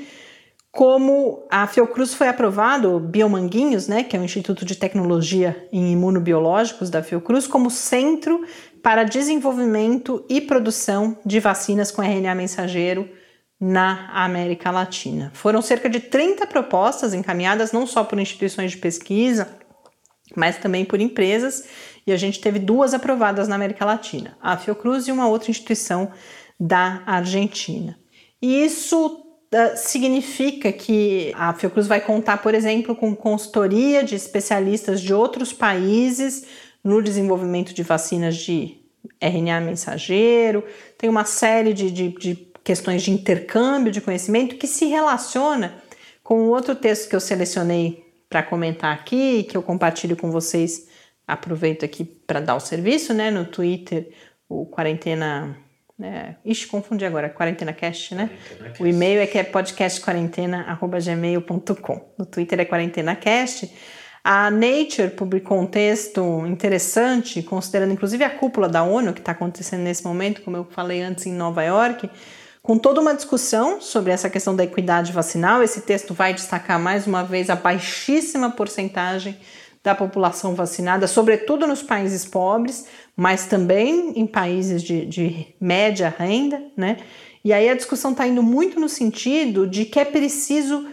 como a Fiocruz foi aprovado, Biomanguinhos, né, que é o Instituto de Tecnologia em Imunobiológicos da Fiocruz, como centro para desenvolvimento e produção de vacinas com RNA mensageiro na América Latina. Foram cerca de 30 propostas encaminhadas não só por instituições de pesquisa, mas também por empresas, e a gente teve duas aprovadas na América Latina, a Fiocruz e uma outra instituição da Argentina. E isso significa que a Fiocruz vai contar, por exemplo, com consultoria de especialistas de outros países no desenvolvimento de vacinas de RNA mensageiro, tem uma série de, de, de questões de intercâmbio de conhecimento que se relaciona com outro texto que eu selecionei para comentar aqui, que eu compartilho com vocês. Aproveito aqui para dar o serviço, né, no Twitter, o Quarentena é, ixi, confundi agora, Quarentena Cast, né? Quarentena o e-mail é que é podcastquarentena.gmail.com. No Twitter é Quarentena Cast. A Nature publicou um texto interessante, considerando inclusive a cúpula da ONU que está acontecendo nesse momento, como eu falei antes em Nova York, com toda uma discussão sobre essa questão da equidade vacinal. Esse texto vai destacar mais uma vez a baixíssima porcentagem da população vacinada, sobretudo nos países pobres, mas também em países de, de média renda, né? E aí a discussão está indo muito no sentido de que é preciso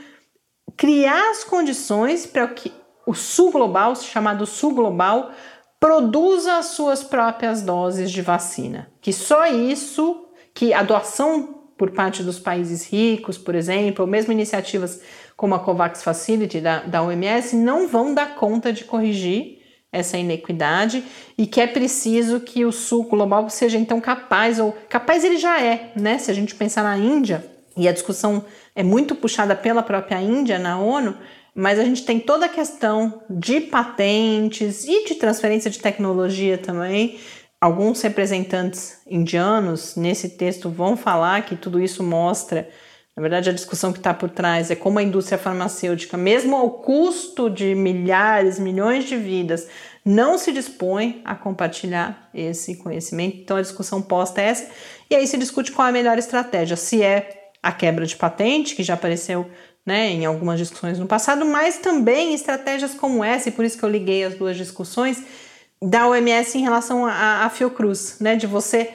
criar as condições para que o sul global, chamado sul global, produza as suas próprias doses de vacina. Que só isso, que a doação por parte dos países ricos, por exemplo, ou mesmo iniciativas como a COVAX Facility da, da OMS, não vão dar conta de corrigir essa inequidade e que é preciso que o sul global seja então capaz, ou capaz ele já é, né? Se a gente pensar na Índia, e a discussão é muito puxada pela própria Índia na ONU, mas a gente tem toda a questão de patentes e de transferência de tecnologia também. Alguns representantes indianos nesse texto vão falar que tudo isso mostra na verdade, a discussão que está por trás é como a indústria farmacêutica, mesmo ao custo de milhares, milhões de vidas, não se dispõe a compartilhar esse conhecimento. Então, a discussão posta é essa. E aí se discute qual é a melhor estratégia. Se é a quebra de patente, que já apareceu né, em algumas discussões no passado, mas também estratégias como essa, e por isso que eu liguei as duas discussões, da OMS em relação à Fiocruz, né, de você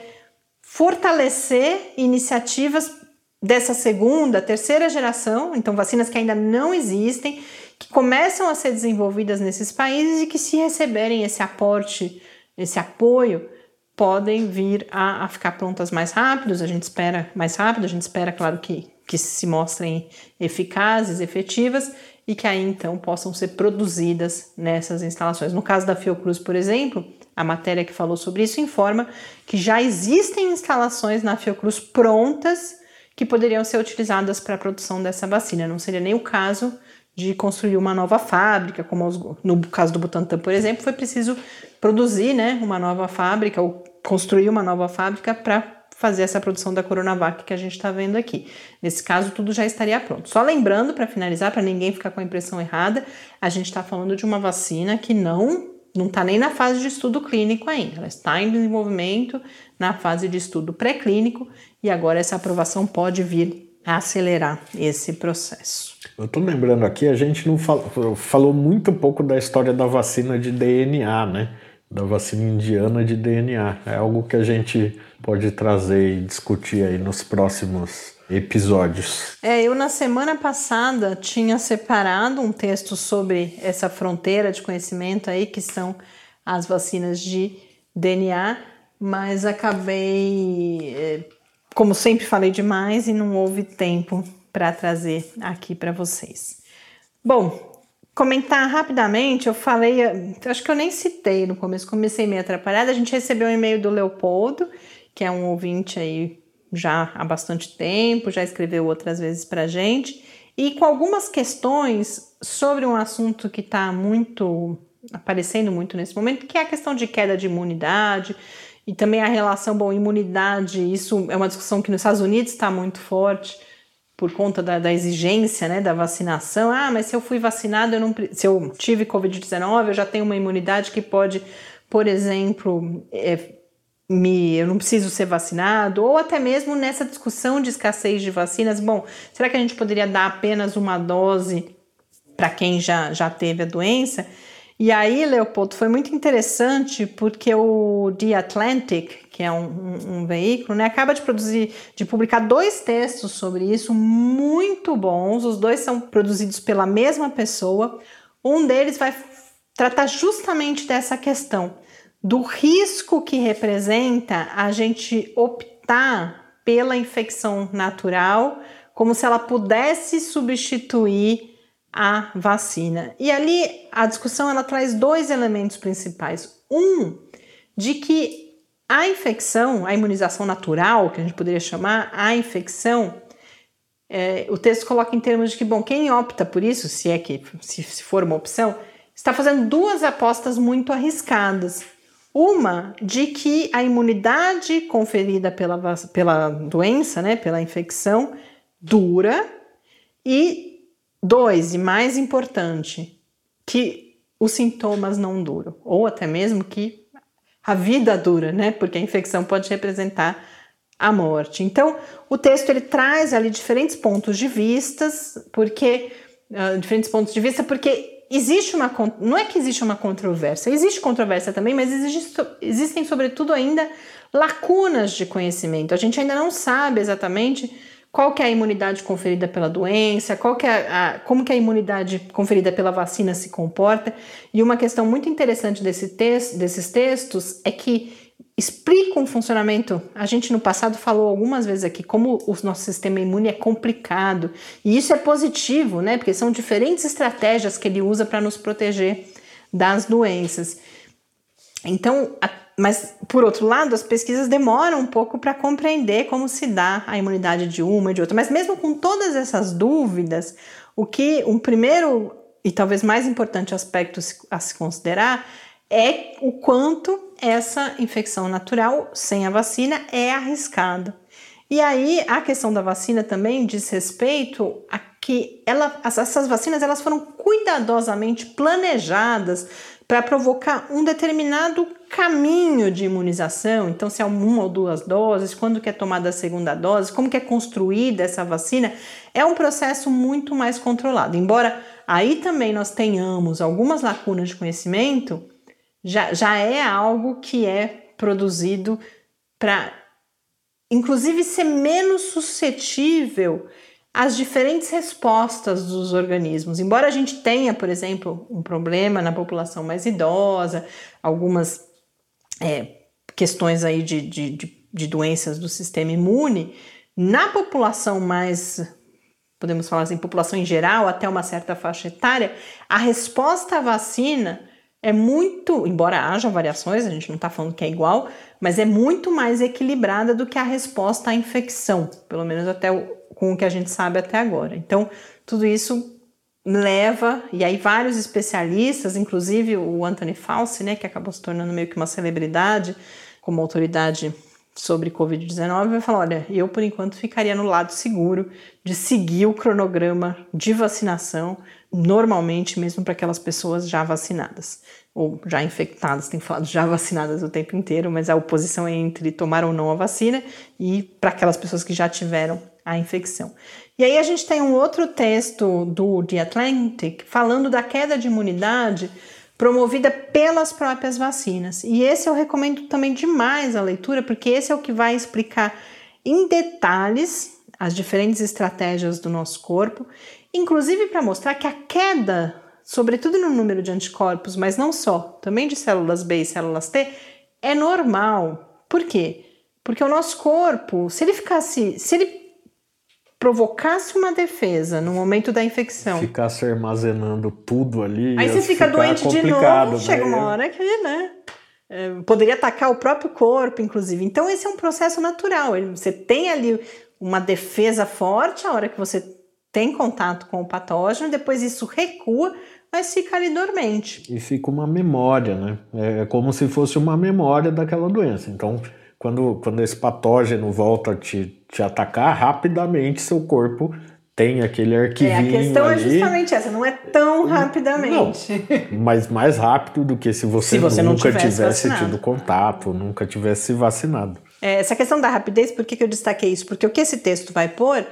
fortalecer iniciativas dessa segunda, terceira geração, então vacinas que ainda não existem, que começam a ser desenvolvidas nesses países e que, se receberem esse aporte, esse apoio, podem vir a, a ficar prontas mais rápidos. A gente espera mais rápido, a gente espera, claro, que, que se mostrem eficazes, efetivas e que aí então possam ser produzidas nessas instalações. No caso da Fiocruz, por exemplo, a matéria que falou sobre isso informa que já existem instalações na Fiocruz prontas que poderiam ser utilizadas para a produção dessa vacina. Não seria nem o caso de construir uma nova fábrica, como no caso do Butantan, por exemplo, foi preciso produzir né, uma nova fábrica ou construir uma nova fábrica para fazer essa produção da Coronavac que a gente está vendo aqui. Nesse caso, tudo já estaria pronto. Só lembrando, para finalizar, para ninguém ficar com a impressão errada, a gente está falando de uma vacina que não não está nem na fase de estudo clínico ainda. Ela está em desenvolvimento na fase de estudo pré-clínico e agora essa aprovação pode vir a acelerar esse processo. Eu estou lembrando aqui, a gente não falou, falou muito pouco da história da vacina de DNA, né? Da vacina indiana de DNA. É algo que a gente pode trazer e discutir aí nos próximos episódios. É, eu na semana passada tinha separado um texto sobre essa fronteira de conhecimento aí, que são as vacinas de DNA, mas acabei, é, como sempre falei demais e não houve tempo para trazer aqui para vocês. Bom, comentar rapidamente, eu falei, acho que eu nem citei no começo, comecei meio atrapalhada, a gente recebeu um e-mail do Leopoldo, que é um ouvinte aí já há bastante tempo, já escreveu outras vezes para gente, e com algumas questões sobre um assunto que está muito aparecendo muito nesse momento, que é a questão de queda de imunidade e também a relação, bom, imunidade, isso é uma discussão que nos Estados Unidos está muito forte por conta da, da, exigência né, da vacinação. Ah, mas se eu fui vacinado, eu não, se eu tive Covid-19, eu já tenho uma imunidade que pode, por exemplo, é, me, eu não preciso ser vacinado, ou até mesmo nessa discussão de escassez de vacinas, bom, será que a gente poderia dar apenas uma dose para quem já, já teve a doença? E aí, Leopoldo, foi muito interessante porque o The Atlantic, que é um, um, um, veículo, né, acaba de produzir, de publicar dois textos sobre isso, muito bons. Os dois são produzidos pela mesma pessoa. Um deles vai tratar justamente dessa questão do risco que representa a gente optar pela infecção natural como se ela pudesse substituir a vacina. E ali a discussão ela traz dois elementos principais. Um, de que a infecção, a imunização natural, que a gente poderia chamar, a infecção, é, o texto coloca em termos de que, bom, quem opta por isso, se é que se, se for uma opção, está fazendo duas apostas muito arriscadas. Uma de que a imunidade conferida pela, pela doença, né, pela infecção, dura. E dois, e mais importante, que os sintomas não duram, ou até mesmo que a vida dura, né? Porque a infecção pode representar a morte. Então, o texto ele traz ali diferentes pontos de vistas, porque uh, diferentes pontos de vista, porque existe uma não é que existe uma controvérsia, existe controvérsia também, mas existe, existem sobretudo ainda lacunas de conhecimento. A gente ainda não sabe exatamente qual que é a imunidade conferida pela doença, qual que é a, como que a imunidade conferida pela vacina se comporta. E uma questão muito interessante desse desses textos é que explicam o funcionamento. A gente no passado falou algumas vezes aqui como o nosso sistema imune é complicado. E isso é positivo, né? Porque são diferentes estratégias que ele usa para nos proteger das doenças. Então, a, mas por outro lado, as pesquisas demoram um pouco para compreender como se dá a imunidade de uma e de outra. Mas mesmo com todas essas dúvidas, o que um primeiro e talvez mais importante aspecto a se considerar é o quanto essa infecção natural sem a vacina é arriscada. E aí a questão da vacina também diz respeito a que ela, essas vacinas elas foram cuidadosamente planejadas para provocar um determinado caminho de imunização. Então, se é uma ou duas doses, quando que é tomada a segunda dose, como que é construída essa vacina, é um processo muito mais controlado. Embora aí também nós tenhamos algumas lacunas de conhecimento, já, já é algo que é produzido para, inclusive, ser menos suscetível às diferentes respostas dos organismos. Embora a gente tenha, por exemplo, um problema na população mais idosa, algumas é, questões aí de, de, de, de doenças do sistema imune, na população mais podemos falar assim, população em geral, até uma certa faixa etária, a resposta à vacina é muito, embora haja variações, a gente não está falando que é igual, mas é muito mais equilibrada do que a resposta à infecção, pelo menos até o, com o que a gente sabe até agora. Então, tudo isso leva, e aí vários especialistas, inclusive o Anthony Fauci, né, que acabou se tornando meio que uma celebridade como autoridade sobre Covid-19, vai falar: olha, eu por enquanto ficaria no lado seguro de seguir o cronograma de vacinação, normalmente mesmo para aquelas pessoas já vacinadas ou já infectadas, tem falado já vacinadas o tempo inteiro, mas a oposição é entre tomar ou não a vacina e para aquelas pessoas que já tiveram a infecção. E aí a gente tem um outro texto do The Atlantic falando da queda de imunidade promovida pelas próprias vacinas. E esse eu recomendo também demais a leitura, porque esse é o que vai explicar em detalhes as diferentes estratégias do nosso corpo, inclusive para mostrar que a queda, sobretudo no número de anticorpos, mas não só, também de células B e células T, é normal. Por quê? Porque o nosso corpo, se ele ficasse, se ele provocasse uma defesa no momento da infecção. Ficasse armazenando tudo ali. Aí você fica doente de novo, né? chega uma hora que, né? É, poderia atacar o próprio corpo, inclusive. Então, esse é um processo natural. Você tem ali uma defesa forte a hora que você tem contato com o patógeno, depois isso recua, mas fica ali dormente. E fica uma memória, né? É como se fosse uma memória daquela doença. Então, quando, quando esse patógeno volta a te, te atacar, rapidamente seu corpo tem aquele arquivinho. É, a questão é ali. é justamente essa, não é tão rapidamente. Não, [LAUGHS] mas mais rápido do que se você, se você nunca tivesse, tivesse tido contato, nunca tivesse vacinado. É, essa questão da rapidez, por que, que eu destaquei isso? Porque o que esse texto vai pôr,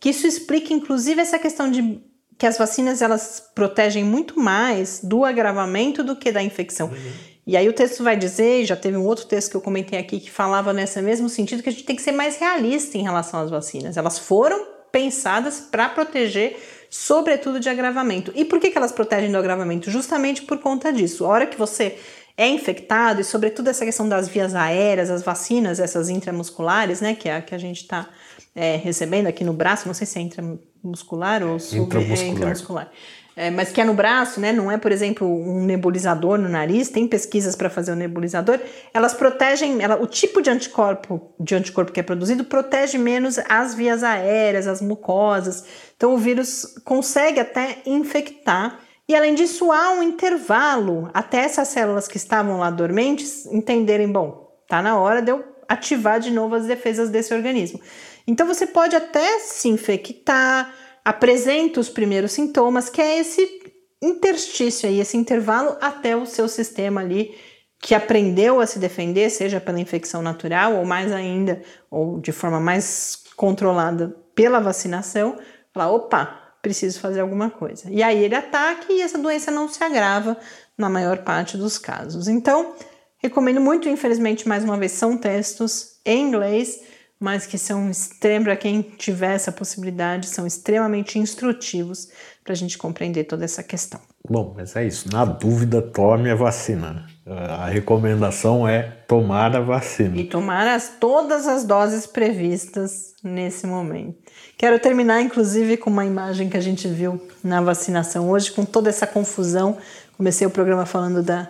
que isso explica inclusive essa questão de que as vacinas elas protegem muito mais do agravamento do que da infecção. Uhum. E aí o texto vai dizer, e já teve um outro texto que eu comentei aqui que falava nesse mesmo sentido, que a gente tem que ser mais realista em relação às vacinas. Elas foram pensadas para proteger, sobretudo, de agravamento. E por que, que elas protegem do agravamento? Justamente por conta disso. A hora que você é infectado, e sobretudo essa questão das vias aéreas, as vacinas, essas intramusculares, né, que é a que a gente está é, recebendo aqui no braço, não sei se é intramuscular ou sub, intramuscular. É, intramuscular é, mas que é no braço, né? Não é, por exemplo, um nebulizador no nariz. Tem pesquisas para fazer o nebulizador. Elas protegem, ela, o tipo de anticorpo, de anticorpo que é produzido protege menos as vias aéreas, as mucosas. Então o vírus consegue até infectar. E além disso, há um intervalo até essas células que estavam lá dormentes entenderem, bom, tá na hora de eu ativar de novo as defesas desse organismo. Então você pode até se infectar apresenta os primeiros sintomas, que é esse interstício aí, esse intervalo até o seu sistema ali que aprendeu a se defender, seja pela infecção natural ou mais ainda, ou de forma mais controlada pela vacinação, falar, opa, preciso fazer alguma coisa. E aí ele ataca e essa doença não se agrava na maior parte dos casos. Então, recomendo muito, infelizmente, mais uma vez, são textos em inglês mas que são extremos, para quem tiver essa possibilidade, são extremamente instrutivos para a gente compreender toda essa questão. Bom, mas é isso. Na dúvida, tome a vacina. A recomendação é tomar a vacina. E tomar as, todas as doses previstas nesse momento. Quero terminar, inclusive, com uma imagem que a gente viu na vacinação hoje, com toda essa confusão. Comecei o programa falando da,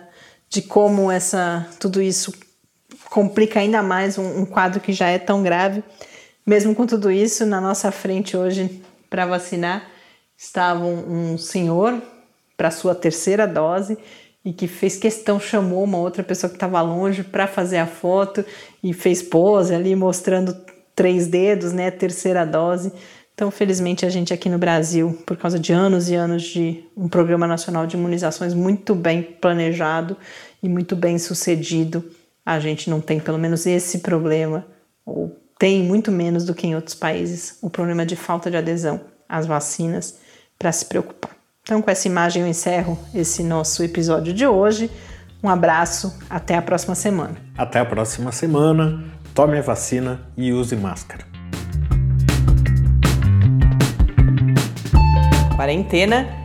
de como essa, tudo isso complica ainda mais um, um quadro que já é tão grave. Mesmo com tudo isso, na nossa frente hoje para vacinar estava um, um senhor para sua terceira dose e que fez questão, chamou uma outra pessoa que estava longe para fazer a foto e fez pose ali mostrando três dedos, né, terceira dose. Então, felizmente, a gente aqui no Brasil, por causa de anos e anos de um programa nacional de imunizações muito bem planejado e muito bem sucedido, a gente não tem pelo menos esse problema, ou tem muito menos do que em outros países, o problema de falta de adesão às vacinas para se preocupar. Então, com essa imagem, eu encerro esse nosso episódio de hoje. Um abraço, até a próxima semana. Até a próxima semana. Tome a vacina e use máscara. Quarentena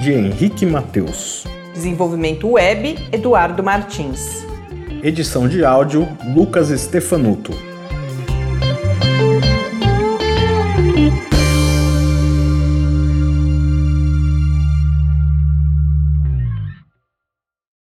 de Henrique Mateus. Desenvolvimento web: Eduardo Martins. Edição de áudio: Lucas Stefanuto.